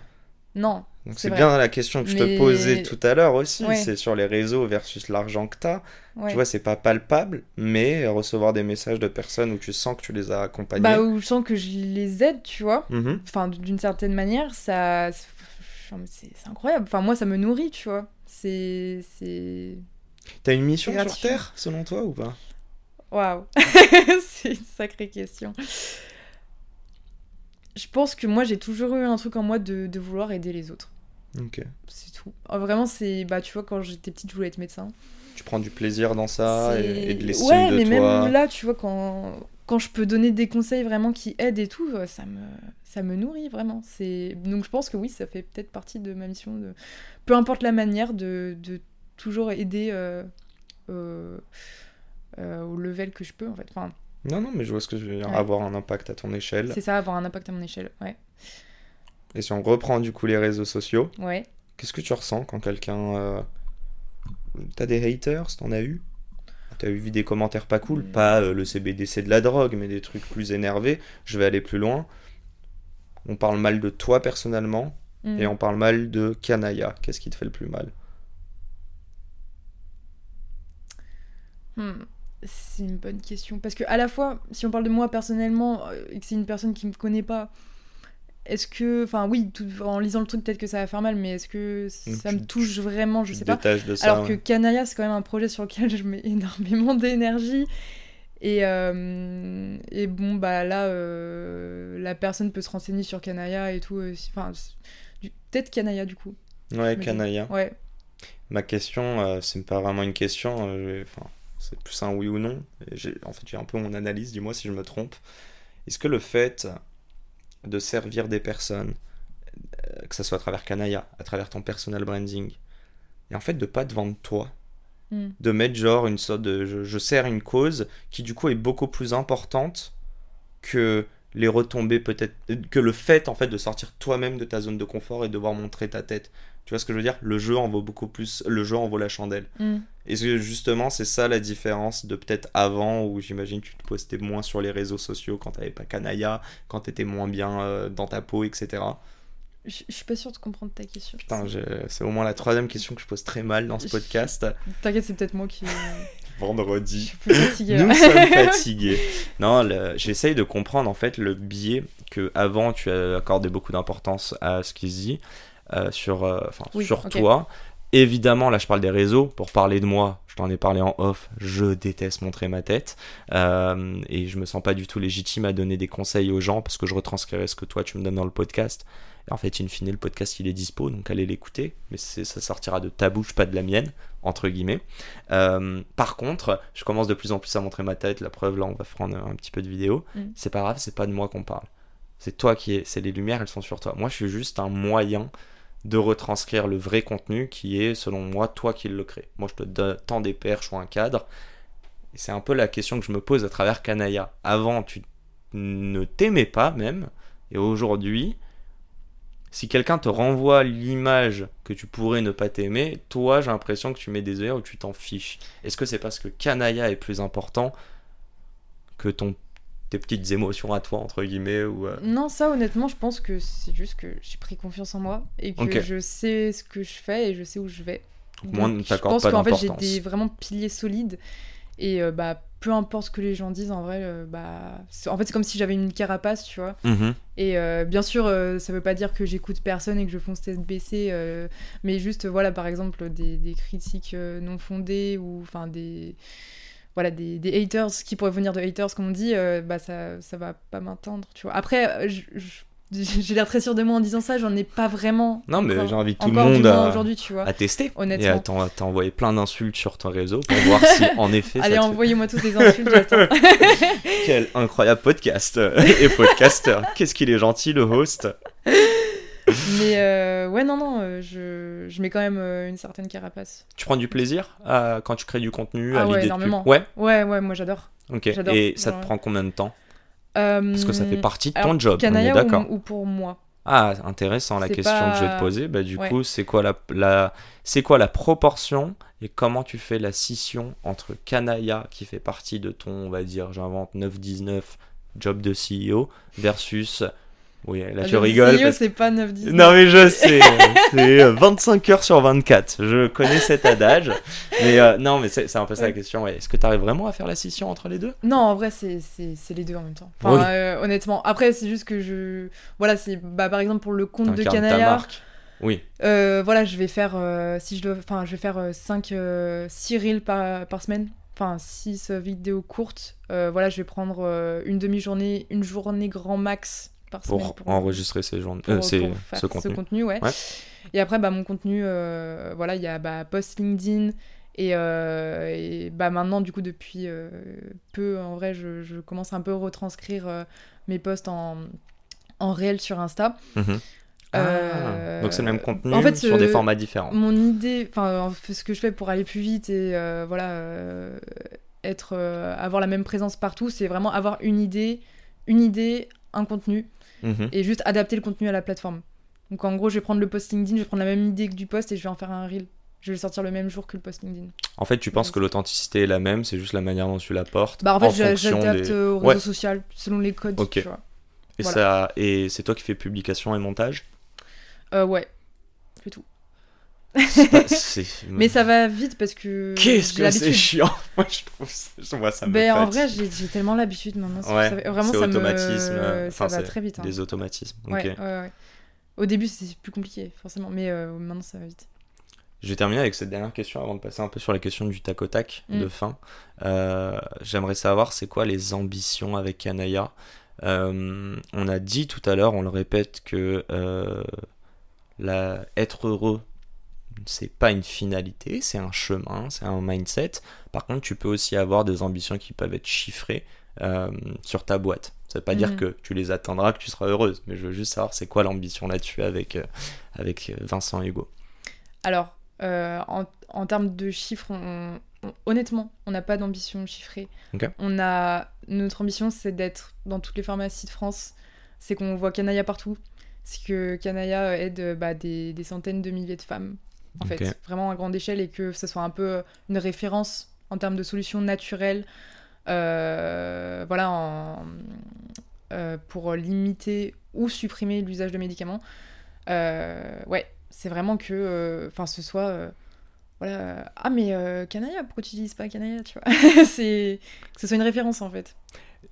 Non. Donc C'est bien la question que je te posais tout à l'heure aussi, Ouais. c'est sur les réseaux versus l'argent que tu as. Ouais. Tu vois, c'est pas palpable, mais recevoir des messages de personnes où tu sens que tu les as accompagnés. Bah, où je sens que je les aide, tu vois. Mhm. enfin d'une certaine manière ça c'est incroyable. Enfin moi ça me nourrit tu vois. C'est c'est T'as une mission sur. Terre, selon toi, ou pas? Waouh. C'est une sacrée question. Je pense que moi j'ai toujours eu un truc en moi de, de vouloir aider les autres. Ok. c'est tout. Oh, vraiment c'est bah tu vois quand j'étais petite je voulais être médecin. Tu prends du plaisir dans ça et, et de l'estime ouais de mais toi. même là tu vois quand quand je peux donner des conseils vraiment qui aident et tout euh, ça me ça me nourrit vraiment c'est donc je pense que oui ça fait peut-être partie de ma mission de peu importe la manière de, de toujours aider euh, euh, euh, au level que je peux en fait enfin Non, non, mais je vois ce que je veux dire. Ouais. Avoir un impact à ton échelle. c'est ça avoir un impact à mon échelle ouais Et si on reprend du coup les réseaux sociaux, ouais qu'est-ce que tu ressens quand quelqu'un. T'as des haters T'en as eu? T'as eu des commentaires pas cool Mm. Pas euh, le CBD c'est de la drogue, mais des trucs plus énervés. Je vais aller plus loin. On parle mal de toi personnellement Mm. et on parle mal de Kanaya. Qu'est-ce qui te fait le plus mal? Hmm, C'est une bonne question. Parce que à la fois, si on parle de moi personnellement euh, et que c'est une personne qui me connaît pas, est-ce que. Enfin, oui, tout- en lisant le truc, peut-être que ça va faire mal, mais est-ce que ça tu- me touche vraiment Je sais pas. ça. Alors que. Kanaya, c'est quand même un projet sur lequel je mets énormément d'énergie. Et, euh, et bon, bah là, euh, la personne peut se renseigner sur Kanaya et tout. euh, Enfin, peut-être Kanaya du coup. Ouais. Kanaya. Ouais. Ma question, c'est pas vraiment une question, enfin, c'est plus un oui ou non. En fait, j'ai un peu mon analyse, dis-moi si je me trompe. Est-ce que le fait de servir des personnes, euh, que ce soit à travers Kanaya, à travers ton personal branding, et en fait de pas te vendre toi, Hmm. de mettre genre une sorte de je, je sers une cause qui du coup est beaucoup plus importante que les retombées peut-être que le fait en fait de sortir toi-même de ta zone de confort et de devoir montrer ta tête tu vois ce que je veux dire? Le jeu en vaut beaucoup plus le jeu en vaut la chandelle Hmm. et que justement c'est ça la différence de peut-être avant où j'imagine tu te postais moins sur les réseaux sociaux quand t'avais pas Kanaya quand t'étais moins bien euh, dans ta peau etc Je je suis pas sûre de comprendre ta question. putain c'est au moins la troisième question que je pose très mal dans ce podcast T'inquiète, c'est peut-être moi qui. Je vendredi suis plus fatiguée. Nous sommes fatigués. Non, le- j'essaye de comprendre en fait le biais que avant tu accordé beaucoup d'importance à ce qui se dit euh, sur, euh, enfin, Oui, sur toi. Évidemment, là je parle des réseaux. Pour parler de moi, je t'en ai parlé en off, je déteste montrer ma tête. Euh, et je me sens pas du tout légitime à donner des conseils aux gens parce que je retranscrirai ce que toi tu me donnes dans le podcast. Et en fait, in fine, le podcast il est dispo, donc allez l'écouter. Mais ça sortira de ta bouche, pas de la mienne, entre guillemets. Euh, par contre, je commence de plus en plus à montrer ma tête. La preuve, là, on va prendre un petit peu de vidéo. Mm. C'est pas grave, c'est pas de moi qu'on parle. C'est toi qui es. C'est les lumières, elles sont sur toi. Moi, je suis juste un moyen de retranscrire le vrai contenu qui est, selon moi, toi qui le crée. Moi, je te tant des perches ou un cadre. C'est un peu la question que je me pose à travers Kanaya. Avant, tu ne t'aimais pas même. Et aujourd'hui, si quelqu'un te renvoie l'image que tu pourrais ne pas t'aimer, toi, j'ai l'impression que tu mets des œillères ou tu t'en fiches. Est-ce que c'est parce que Kanaya est plus important que ton tes petites émotions à toi, entre guillemets ou euh, Non, ça honnêtement, je pense que c'est juste que j'ai pris confiance en moi et que je sais ce que je fais et je sais où je vais. Moins Donc, ne je pense qu'en fait j'ai des vraiment piliers solides et euh, bah peu importe ce que les gens disent en vrai euh, bah c'est- en fait c'est comme si j'avais une carapace tu vois Mhm. et euh, bien sûr euh, ça veut pas dire que j'écoute personne et que je fonce tête baissée mais juste voilà par exemple des, des critiques non fondées ou enfin des voilà des, des haters qui pourraient venir de haters comme on dit euh, bah ça ça va pas m'atteindre tu vois après euh, j'ai l'air très sûr de moi en disant ça j'en ai pas vraiment Non, mais j'invite tout le monde à, aujourd'hui tu vois à tester. Honnêtement. Et à t'as envoyé plein d'insultes sur ton réseau pour voir si en effet allez envoyez-moi tous des insultes j'attends Quel incroyable podcast et podcasteur. Qu'est-ce qu'il est gentil le host. Mais euh, ouais non non euh, je, je mets quand même euh, une certaine carapace Tu prends du plaisir à- quand tu crées du contenu, à Ah ouais, l'idée de énormément. Ouais, ouais ouais moi j'adore ok. J'adore, Et ça te prend combien de temps? Euh, Parce que ça fait partie de ton job, on est d'accord. ou, ou pour moi? Ah, intéressant la C'est question que je vais te poser. Bah, du Ouais. coup, c'est quoi la, la, c'est quoi la proportion et comment tu fais la scission entre Kanaya, qui fait partie de ton, on va dire, j'invente 9-19 job de CEO, versus. Oui, là Ah, tu le rigoles. Parce- c'est pas 9 10 Non, mais je sais, c'est euh, 25 heures sur 24. Je connais cet adage. Mais euh, non, mais c'est c'est un peu ça la question. ouais. Est-ce que tu arrives vraiment à faire la scission entre les deux? Non, en vrai, c'est c'est- c'est les deux en même temps. Enfin, Oui. euh, honnêtement. Après, c'est juste que je. Voilà, c'est. Bah, par exemple, pour le compte de marque. Oui, euh, voilà, je vais faire. euh, si je dois. Enfin, je vais faire 5 6 reels par, par semaine. Enfin, 6 vidéos courtes. Euh, voilà, je vais prendre euh, une demi-journée, une journée grand max par pour, enregistrer ces journées, euh, ce contenu. ouais. Ouais. Et après, bah, mon contenu, euh, voilà, il y a bah, post LinkedIn. Et, euh, et, bah, maintenant, du coup, depuis euh, peu, en vrai, je, je commence un peu à retranscrire mes posts en, en réel sur Insta. Mhm. Euh, Ah, donc c'est le même contenu en fait, sur des formats différents. Mon idée, enfin, ce que je fais pour aller plus vite et euh, voilà, être, avoir la même présence partout, c'est vraiment avoir une idée, une idée, un contenu Mhm. et juste adapter le contenu à la plateforme. Donc en gros, je vais prendre le post LinkedIn, je vais prendre la même idée que du post et je vais en faire un reel. Je vais le sortir le même jour que le post LinkedIn. En fait, tu penses que l'authenticité est la même, c'est juste la manière dont tu la portes. Bah en fait, j'adapte des- au réseau Ouais. social selon les codes, tu vois. Et, voilà. ça... et c'est toi qui fais publication et montage? Euh, ouais, c'est tout. Pas- Mais ça va vite parce que Qu'est-ce que c'est chiant Moi, je trouve ça, moi, ça me Ben, en vrai, j'ai tellement l'habitude maintenant. c'est- Ouais, ça vraiment, ça automatisme, euh, me... enfin, ça va très vite. hein. Des automatismes. Ouais, ouais. Au début, c'est plus compliqué, forcément, mais euh, maintenant, ça va vite. Je vais terminer avec cette dernière question avant de passer un peu sur la question du tac au tac Mm. de fin. Euh, J'aimerais savoir c'est quoi les ambitions avec Kanaya? Euh, on a dit tout à l'heure, on le répète, que euh, la, être heureux, c'est pas une finalité, c'est un chemin, c'est un mindset. Par contre, tu peux aussi avoir des ambitions qui peuvent être chiffrées euh, sur ta boîte. Ça veut pas dire Mhm. que tu les atteindras, que tu seras heureuse, mais je veux juste savoir c'est quoi l'ambition là-dessus avec, euh, avec Vincent et Hugo. Alors, euh, en, en termes de chiffres, on- on- honnêtement, on n'a pas d'ambition chiffrée. On a, notre ambition, c'est d'être dans toutes les pharmacies de France. C'est qu'on voit Canaya partout. C'est que Canaya aide euh, bah, des, des centaines de milliers de femmes, en fait, vraiment à grande échelle, et que ce soit un peu une référence en termes de solutions naturelles, euh, voilà, en- euh, pour limiter ou supprimer l'usage de médicaments. Euh, ouais, c'est vraiment que, euh, enfin, ce soit, euh, voilà, euh, ah mais euh, Canaya, pourquoi tu utilises pas Canaya, tu vois? C'est que ce soit une référence en fait.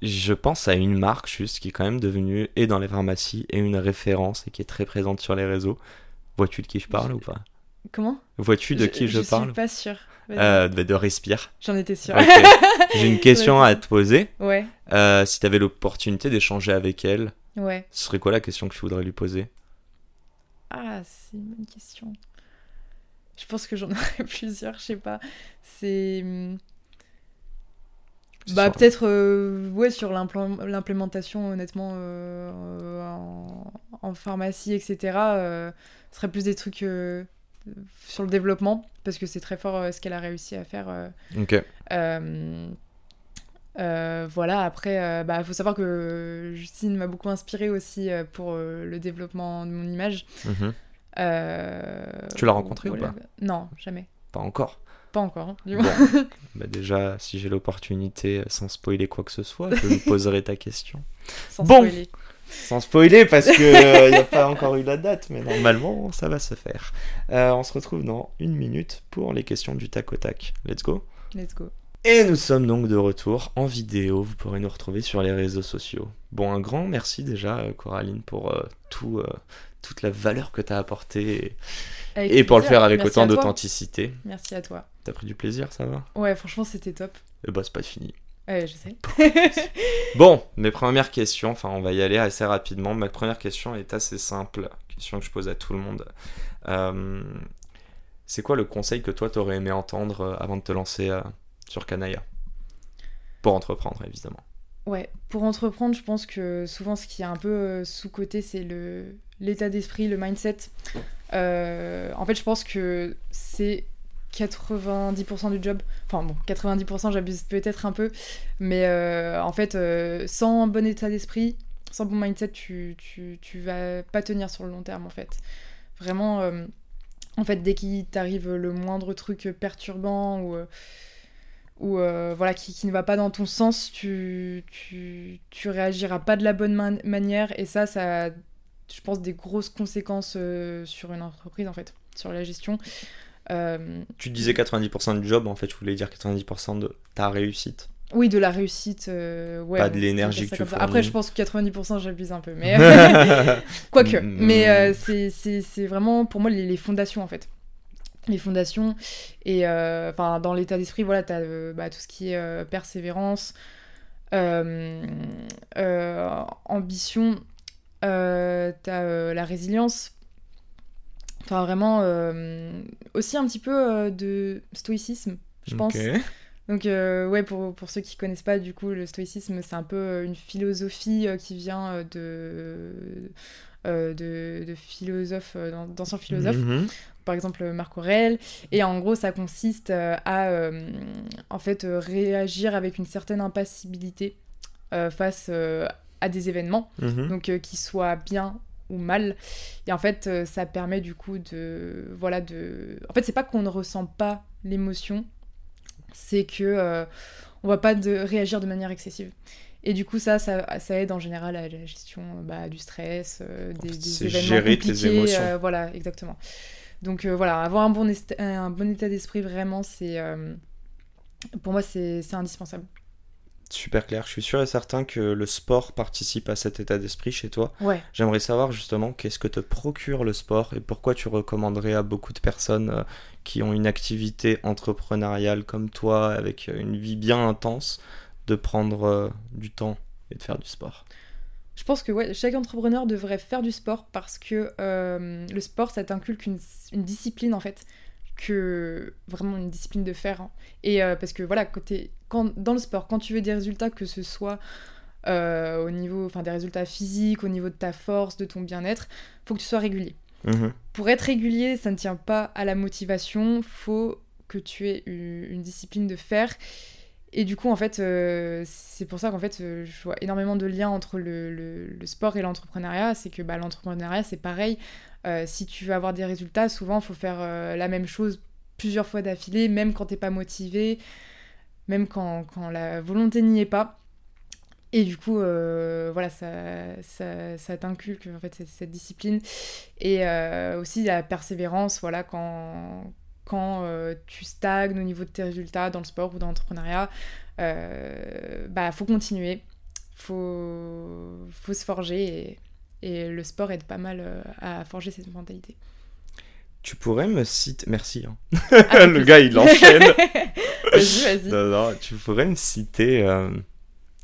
Je pense à une marque juste qui est quand même devenue et dans les pharmacies et une référence et qui est très présente sur les réseaux. Vois-tu de qui je parle ou pas? Comment Vois-tu de qui je, je parle suis pas sûre. Euh, bah, De Respire. J'en étais sûre. J'ai une question à te poser. ouais, Euh, si tu avais l'opportunité d'échanger avec elle, ouais. ce serait quoi la question que tu voudrais lui poser? Ah, c'est une bonne question. Je pense que j'en aurais plusieurs, je sais pas. C'est. hum, Bah, peut-être, euh, ouais, sur l'implé- l'implémentation, honnêtement, euh, en, en pharmacie, etc. euh, ce serait plus des trucs sur le développement, parce que c'est très fort euh, ce qu'elle a réussi à faire. euh, Ok. euh, voilà, après, il bah, faut savoir que Justine m'a beaucoup inspirée aussi euh, pour le développement de mon image. Mhm. Tu l'as rencontrée ou pas Non, jamais. Pas encore. Pas encore, hein, du Bon. moins. Bah déjà, si j'ai l'opportunité, sans spoiler quoi que ce soit, je lui poserai ta question. Sans Bon. spoiler. Sans spoiler, parce que n'y a pas encore eu la date, mais normalement, ça va se faire. Euh, on se retrouve dans une minute pour les questions du tac au tac. Let's go Let's go. Et nous sommes donc de retour en vidéo. Vous pourrez nous retrouver sur les réseaux sociaux. Bon, un grand merci déjà, euh, Coraline, pour euh, tout, euh, toute la valeur que tu as apportée et, et pour le faire avec Merci autant d'authenticité. Merci à toi. T'as pris du plaisir, ça va? Ouais, franchement, c'était top. Eh bah, c'est pas fini. Je sais. Bon, mes premières questions, enfin, on va y aller assez rapidement. Ma première question est assez simple, question que je pose à tout le monde. Euh, c'est quoi le conseil que toi t'aurais aimé entendre euh, avant de te lancer euh, sur Kanaya? Pour entreprendre, évidemment. Ouais, pour entreprendre, je pense que souvent ce qui est un peu sous-côté, c'est le l'état d'esprit, le mindset. En fait, je pense que c'est 90% du job. Enfin bon, 90%, j'abuse peut-être un peu. Mais euh, en fait, euh, sans bon état d'esprit, sans bon mindset, tu, tu, tu vas pas tenir sur le long terme, en fait. Vraiment, euh, en fait, dès qu'il t'arrive le moindre truc perturbant ou... ou voilà, qui, qui ne va pas dans ton sens, tu, tu, tu réagiras pas de la bonne man- manière. Et ça, ça a, je pense, des grosses conséquences sur une entreprise, en fait, sur la gestion. Euh, Tu disais 90% du job, en fait, je voulais dire 90% de ta réussite. oui, de la réussite. euh, ouais, Pas de l'énergie que tu fournis. Après, je pense que 90%, j'abuse un peu. Mais euh, quoique. Mm. Mais euh, c'est- vraiment, pour moi, les, les fondations, en fait. Les fondations. Et euh, dans l'état d'esprit, voilà, tu as bah, tout ce qui est persévérance, ambition, tu as la résilience. Enfin, vraiment, euh, aussi un petit peu euh, de stoïcisme, je pense. Donc euh, ouais, pour, pour ceux qui connaissent pas, du coup, le stoïcisme, c'est un peu une philosophie qui vient de, de, de philosophes, d'an- d'anciens philosophes, Mhm. par exemple Marc Aurèle. Et en gros, ça consiste à euh, en fait réagir avec une certaine impassibilité euh, face euh, à des événements Mhm. donc qu'il soit bien ou mal. Et en fait euh, ça permet du coup de voilà de en fait c'est pas qu'on ne ressent pas l'émotion c'est que euh, on va pas de réagir de manière excessive. Et du coup ça ça, ça aide en général à la gestion bah, du stress euh, des, événements gérer tes compliqués émotions. euh, voilà exactement. Donc euh, voilà avoir un bon, un bon état d'esprit vraiment c'est pour moi c'est indispensable Super clair. Je suis sûr et certain que le sport participe à cet état d'esprit chez toi. ouais J'aimerais savoir justement qu'est-ce que te procure le sport et pourquoi tu recommanderais à beaucoup de personnes euh, qui ont une activité entrepreneuriale comme toi, avec euh, une vie bien intense, de prendre euh, du temps et de faire du sport? Je pense que ouais, chaque entrepreneur devrait faire du sport parce que euh, le sport, ça t'inculque une, une discipline en fait, que vraiment une discipline de faire. hein. Et euh, parce que voilà, côté, quand, dans le sport, quand tu veux des résultats, que ce soit euh, au niveau, enfin des résultats physiques, au niveau de ta force, de ton bien-être, faut que tu sois régulier. Mhm. Pour être régulier, ça ne tient pas à la motivation, faut que tu aies u- une discipline de faire. Et du coup, en fait, euh, c'est pour ça qu'en fait, euh, je vois énormément de liens entre le, le- sport et l'entrepreneuriat. C'est que bah, l'entrepreneuriat, c'est pareil. Euh, si tu veux avoir des résultats, souvent, il faut faire la même chose plusieurs fois d'affilée, même quand t'es pas motivé, même quand, quand la volonté n'y est pas. Et du coup, voilà, ça, ça, ça t'inculque en fait cette, cette discipline. Et aussi la persévérance, voilà, quand, quand euh, tu stagnes au niveau de tes résultats dans le sport ou dans l'entrepreneuriat, euh, bah faut continuer, faut, faut se forger et, et le sport aide pas mal euh, à forger cette mentalité. Tu pourrais me citer. Merci. Hein. Ah, le gars, il enchaîne. vas-y, vas-y. Non, non, tu pourrais me citer. euh,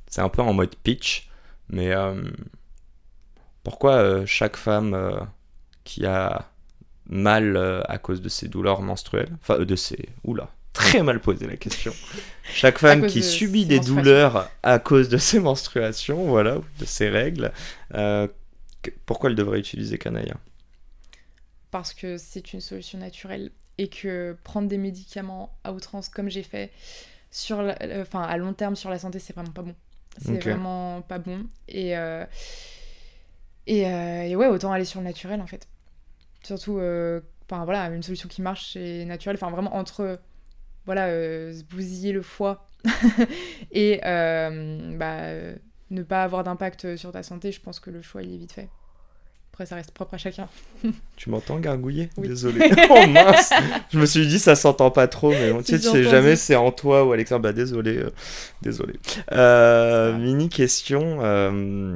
C'est un peu en mode pitch, mais euh, pourquoi euh, chaque femme qui a mal euh, à cause de ses douleurs menstruelles, enfin euh, de ses. Oula, très mal posé la question. Chaque femme qui de subit des douleurs à cause de ses menstruations, voilà, de ses règles, euh, que- pourquoi elle devrait utiliser Canaya? Parce que c'est une solution naturelle et que prendre des médicaments à outrance comme j'ai fait sur la- enfin à long terme sur la santé c'est vraiment pas bon. C'est vraiment pas bon. Et euh, et, euh, et ouais autant aller sur le naturel en fait surtout euh, enfin voilà une solution qui marche c'est naturel enfin vraiment entre voilà euh, se bousiller le foie et euh, bah, ne pas avoir d'impact sur ta santé je pense que le choix il est vite fait après ça reste propre à chacun Tu m'entends gargouiller? Oui. Désolé. oh mince Je me suis dit, ça s'entend pas trop, mais bon, tu sais, tu jamais c'est en toi ou Alexandre. Bah, désolé. euh, désolé. Euh, mini question euh,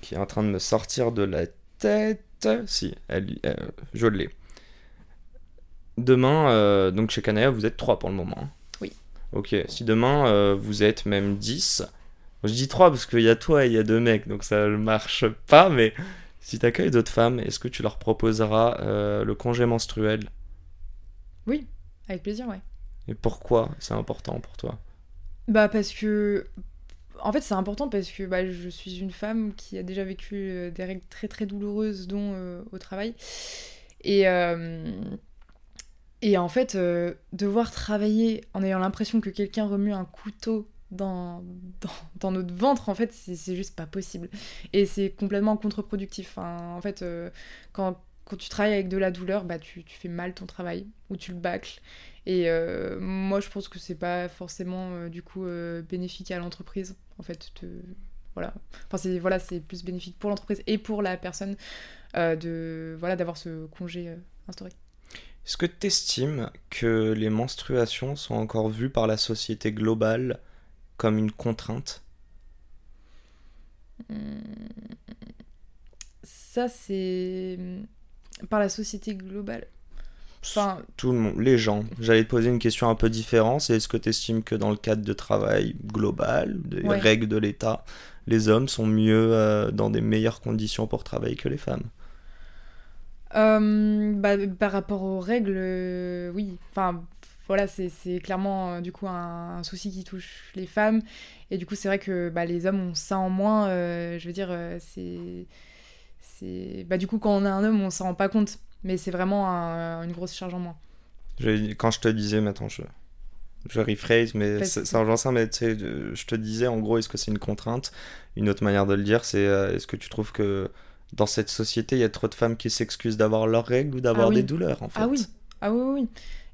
qui est en train de me sortir de la tête. Si, elle, euh, je l'ai. Demain, euh, donc chez Canaya, vous êtes 3 pour le moment. hein. Oui. Ok, si demain euh, vous êtes même 10, je dis 3 parce qu'il y a toi et il y a deux mecs, donc ça ne marche pas, mais si tu accueilles d'autres femmes, est-ce que tu leur proposeras le congé menstruel? Oui, avec plaisir, ouais. Et pourquoi c'est important pour toi? Bah parce que... En fait, c'est important parce que bah, je suis une femme qui a déjà vécu euh, des règles très très douloureuses, dont euh, au travail. Et, euh, et en fait, devoir travailler en ayant l'impression que quelqu'un remue un couteau dans, dans, notre ventre, en fait, c'est juste pas possible. Et c'est complètement contre-productif. En fait, quand, quand tu travailles avec de la douleur, bah, tu, tu fais mal ton travail ou tu le bâcles. Et moi, je pense que c'est pas forcément du coup bénéfique à l'entreprise. En fait, voilà. Enfin, c'est voilà, c'est plus bénéfique pour l'entreprise et pour la personne euh, de voilà d'avoir ce congé euh, instauré. Est-ce que tu estimes que les menstruations sont encore vues par la société globale comme une contrainte? Ça, c'est par la société globale? Enfin, Tout le monde, les gens. J'allais te poser une question un peu différente. C'est est-ce que tu estimes que dans le cadre de travail global, des Ouais. règles de l'État, les hommes sont mieux euh, dans des meilleures conditions pour travailler que les femmes? Euh, bah, par rapport aux règles, euh, oui. Enfin, voilà, c'est clairement du coup un, un souci qui touche les femmes. Et du coup, c'est vrai que bah, les hommes ont ça en moins. je veux dire, c'est. c'est- Bah, du coup, quand on est un homme, on s'en rend pas compte. Mais c'est vraiment un- une grosse charge en moins. Je- Quand je te disais, maintenant je, je rephrase, mais ça rejoint ça, mais tu sais, je te disais en gros, est-ce que c'est une contrainte? Une autre manière de le dire, c'est euh, est-ce que tu trouves que dans cette société, il y a trop de femmes qui s'excusent d'avoir leurs règles ou d'avoir Ah oui. des douleurs en fait? Ah oui, ah oui, oui.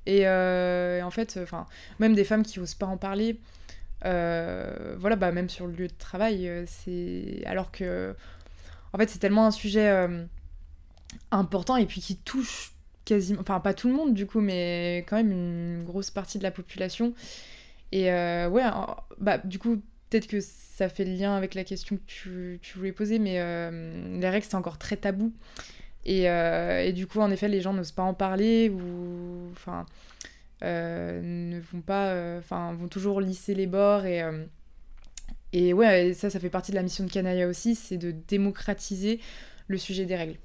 Et euh, en fait, enfin, même des femmes qui osent pas en parler, euh, voilà, bah même sur le lieu de travail, euh, c'est alors que, en fait, c'est tellement un sujet euh, important et puis qui touche quasiment, enfin pas tout le monde du coup, mais quand même une grosse partie de la population. Et euh, ouais, bah du coup. Peut-être que ça fait le lien avec la question que tu, tu voulais poser, mais euh, les règles, c'est encore très tabou. Et, euh, et du coup, en effet, les gens n'osent pas en parler ou enfin ne vont pas, enfin vont toujours lisser les bords et et ouais, ça, ça fait partie de la mission de Canaya aussi, c'est de démocratiser le sujet des règles.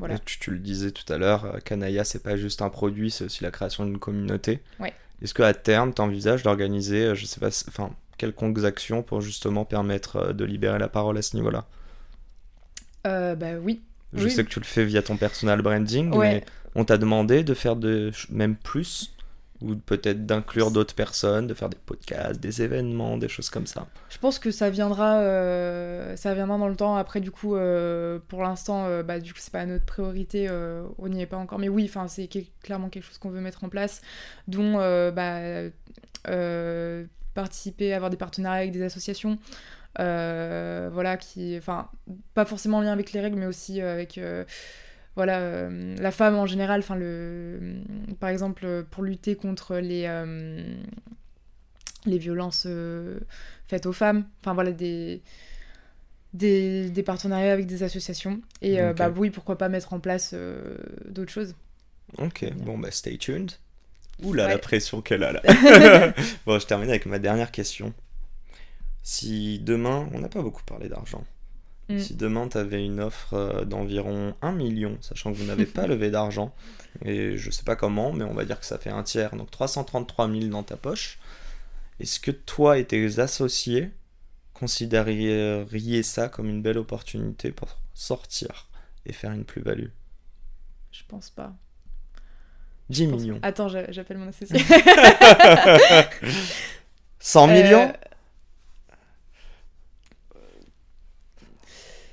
Voilà. Tu, tu le disais tout à l'heure, euh, Canaya, c'est pas juste un produit, c'est aussi la création d'une communauté. Ouais. Est-ce qu'à terme, tu envisages d'organiser, euh, je sais pas, enfin, quelconques actions pour justement permettre euh, de libérer la parole à ce niveau-là? Euh, bah oui. Je Oui. sais que tu le fais via ton personal branding, Ouais. mais on t'a demandé de faire de, même plus, ou peut-être d'inclure d'autres personnes, de faire des podcasts, des événements, des choses comme ça. Je pense que ça viendra, euh, ça viendra dans le temps. Après, du coup, euh, pour l'instant, euh, bah, du coup, c'est pas notre priorité. euh, on n'y est pas encore. Mais oui, enfin, c'est clairement quelque chose qu'on veut mettre en place, dont bah, participer, avoir des partenariats avec des associations. voilà, qui, enfin, pas forcément en lien avec les règles, mais aussi avec, voilà, euh, la femme en général. Enfin, le, par exemple, pour lutter contre les, euh, les violences euh, faites aux femmes. Enfin voilà, des, des, des partenariats avec des associations. Et euh, Ok. bah oui, pourquoi pas mettre en place d'autres choses. Ok, bon bah stay tuned. Oula, la Ouais. pression qu'elle a là. bon, je termine avec ma dernière question. Si demain, on n'a pas beaucoup parlé d'argent. Mm. Si demain tu avais une offre euh, d'environ 1 million, sachant que vous n'avez pas levé d'argent, et je sais pas comment, mais on va dire que ça fait un tiers, donc 333 000 dans ta poche, est-ce que toi et tes associés considéreriez ça comme une belle opportunité pour sortir et faire une plus-value? Je pense pas. 10 Je pense- millions. Attends, j'a- j'appelle mon associé. 100 millions? Euh,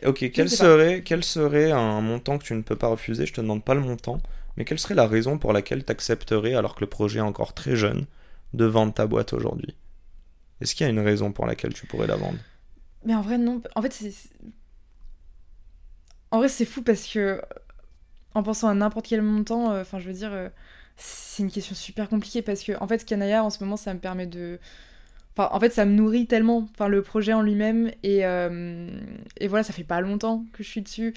Ok, quel serait, quel serait un montant que tu ne peux pas refuser? Je te demande pas le montant, mais quelle serait la raison pour laquelle tu accepterais, alors que le projet est encore très jeune, de vendre ta boîte aujourd'hui? Est-ce qu'il y a une raison pour laquelle tu pourrais la vendre? Mais en vrai, non. En fait, c'est. En vrai, c'est fou parce que. En pensant à n'importe quel montant, euh, enfin, je veux dire. euh, c'est une question super compliquée parce que, en fait, Kanaya, en ce moment, ça me permet de. Enfin, en fait, ça me nourrit tellement, enfin, le projet en lui-même. Et, euh, et voilà, ça fait pas longtemps que je suis dessus.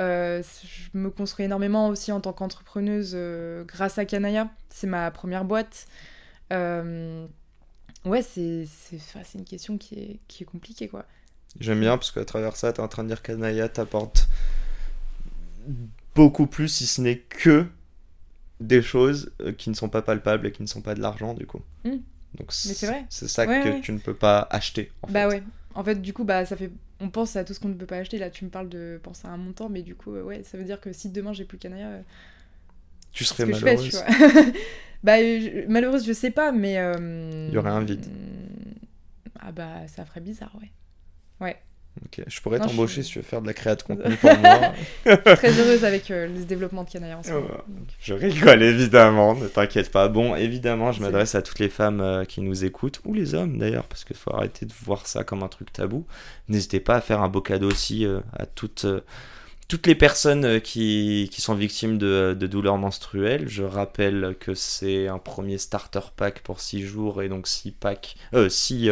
Euh, je me construis énormément aussi en tant qu'entrepreneuse euh, grâce à Kanaya. C'est ma première boîte. Ouais, c'est c'est enfin, c'est une question qui est, qui est compliquée, quoi. J'aime bien parce qu'à travers ça, tu es en train de dire qu'Anaya t'apporte beaucoup plus, si ce n'est que des choses qui ne sont pas palpables et qui ne sont pas de l'argent, du coup. Mm. Donc c'est vrai. C'est ça Ouais, que ouais. tu ne peux pas acheter. En Bah fait. ouais. En fait, du coup, bah ça fait. On pense à tout ce qu'on ne peut pas acheter. Là, tu me parles de penser à un montant, mais du coup, euh, ouais, ça veut dire que si demain j'ai plus Canaya, euh, Tu serais que je fais, malheureuse. tu vois. bah euh, je- malheureuse, je sais pas, mais. euh, Il y aurait un vide. Ah bah ça ferait bizarre, ouais. Ouais. Je pourrais je t'embaucher si tu veux faire de la créa de contenu pour moi. Je suis très heureuse avec euh, le développement de Canaya en ce moment. Donc, Je rigole évidemment, ne t'inquiète pas. Bon, évidemment, je m'adresse à toutes les femmes euh, qui nous écoutent, ou les hommes d'ailleurs, parce qu'il faut arrêter de voir ça comme un truc tabou. N'hésitez pas à faire un beau cadeau aussi euh, à toutes, euh, toutes les personnes qui, qui sont victimes de, de douleurs menstruelles. Je rappelle que c'est un premier starter pack pour 6 jours et donc 6 packs, euh, 6,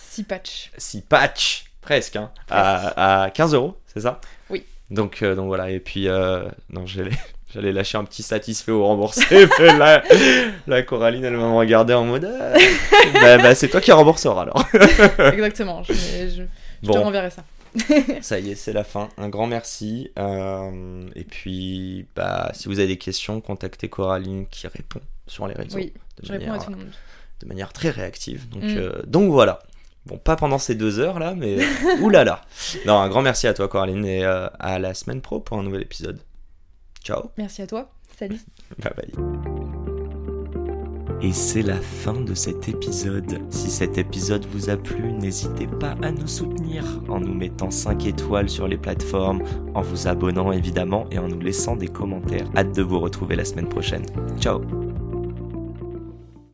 Six patchs. 6 patchs, presque, hein, à, à 15 euros, c'est ça? Oui. Donc, euh, donc voilà, et puis, euh, non, j'allais, lâcher un petit satisfait au remboursé, mais là, Coraline, elle va me regarder en mode, ah, bah, bah, c'est toi qui rembourseras alors. Exactement. Je, je- je te Bon, renverrai ça. ça y est, c'est la fin. Un grand merci. euh, et puis, bah, si vous avez des questions, contactez Coraline qui répond sur les réseaux Oui, de, je réponds manière, à tout le monde. de manière très réactive. Donc, Mm. euh, donc voilà. Bon, pas pendant ces deux heures là, mais oulala. Non, un grand merci à toi, Coraline, et euh, à la semaine pro pour un nouvel épisode. Ciao. Merci à toi. Salut. Bye bye. Et c'est la fin de cet épisode. Si cet épisode vous a plu, n'hésitez pas à nous soutenir en nous mettant 5 étoiles sur les plateformes, en vous abonnant évidemment et en nous laissant des commentaires. Hâte de vous retrouver la semaine prochaine. Ciao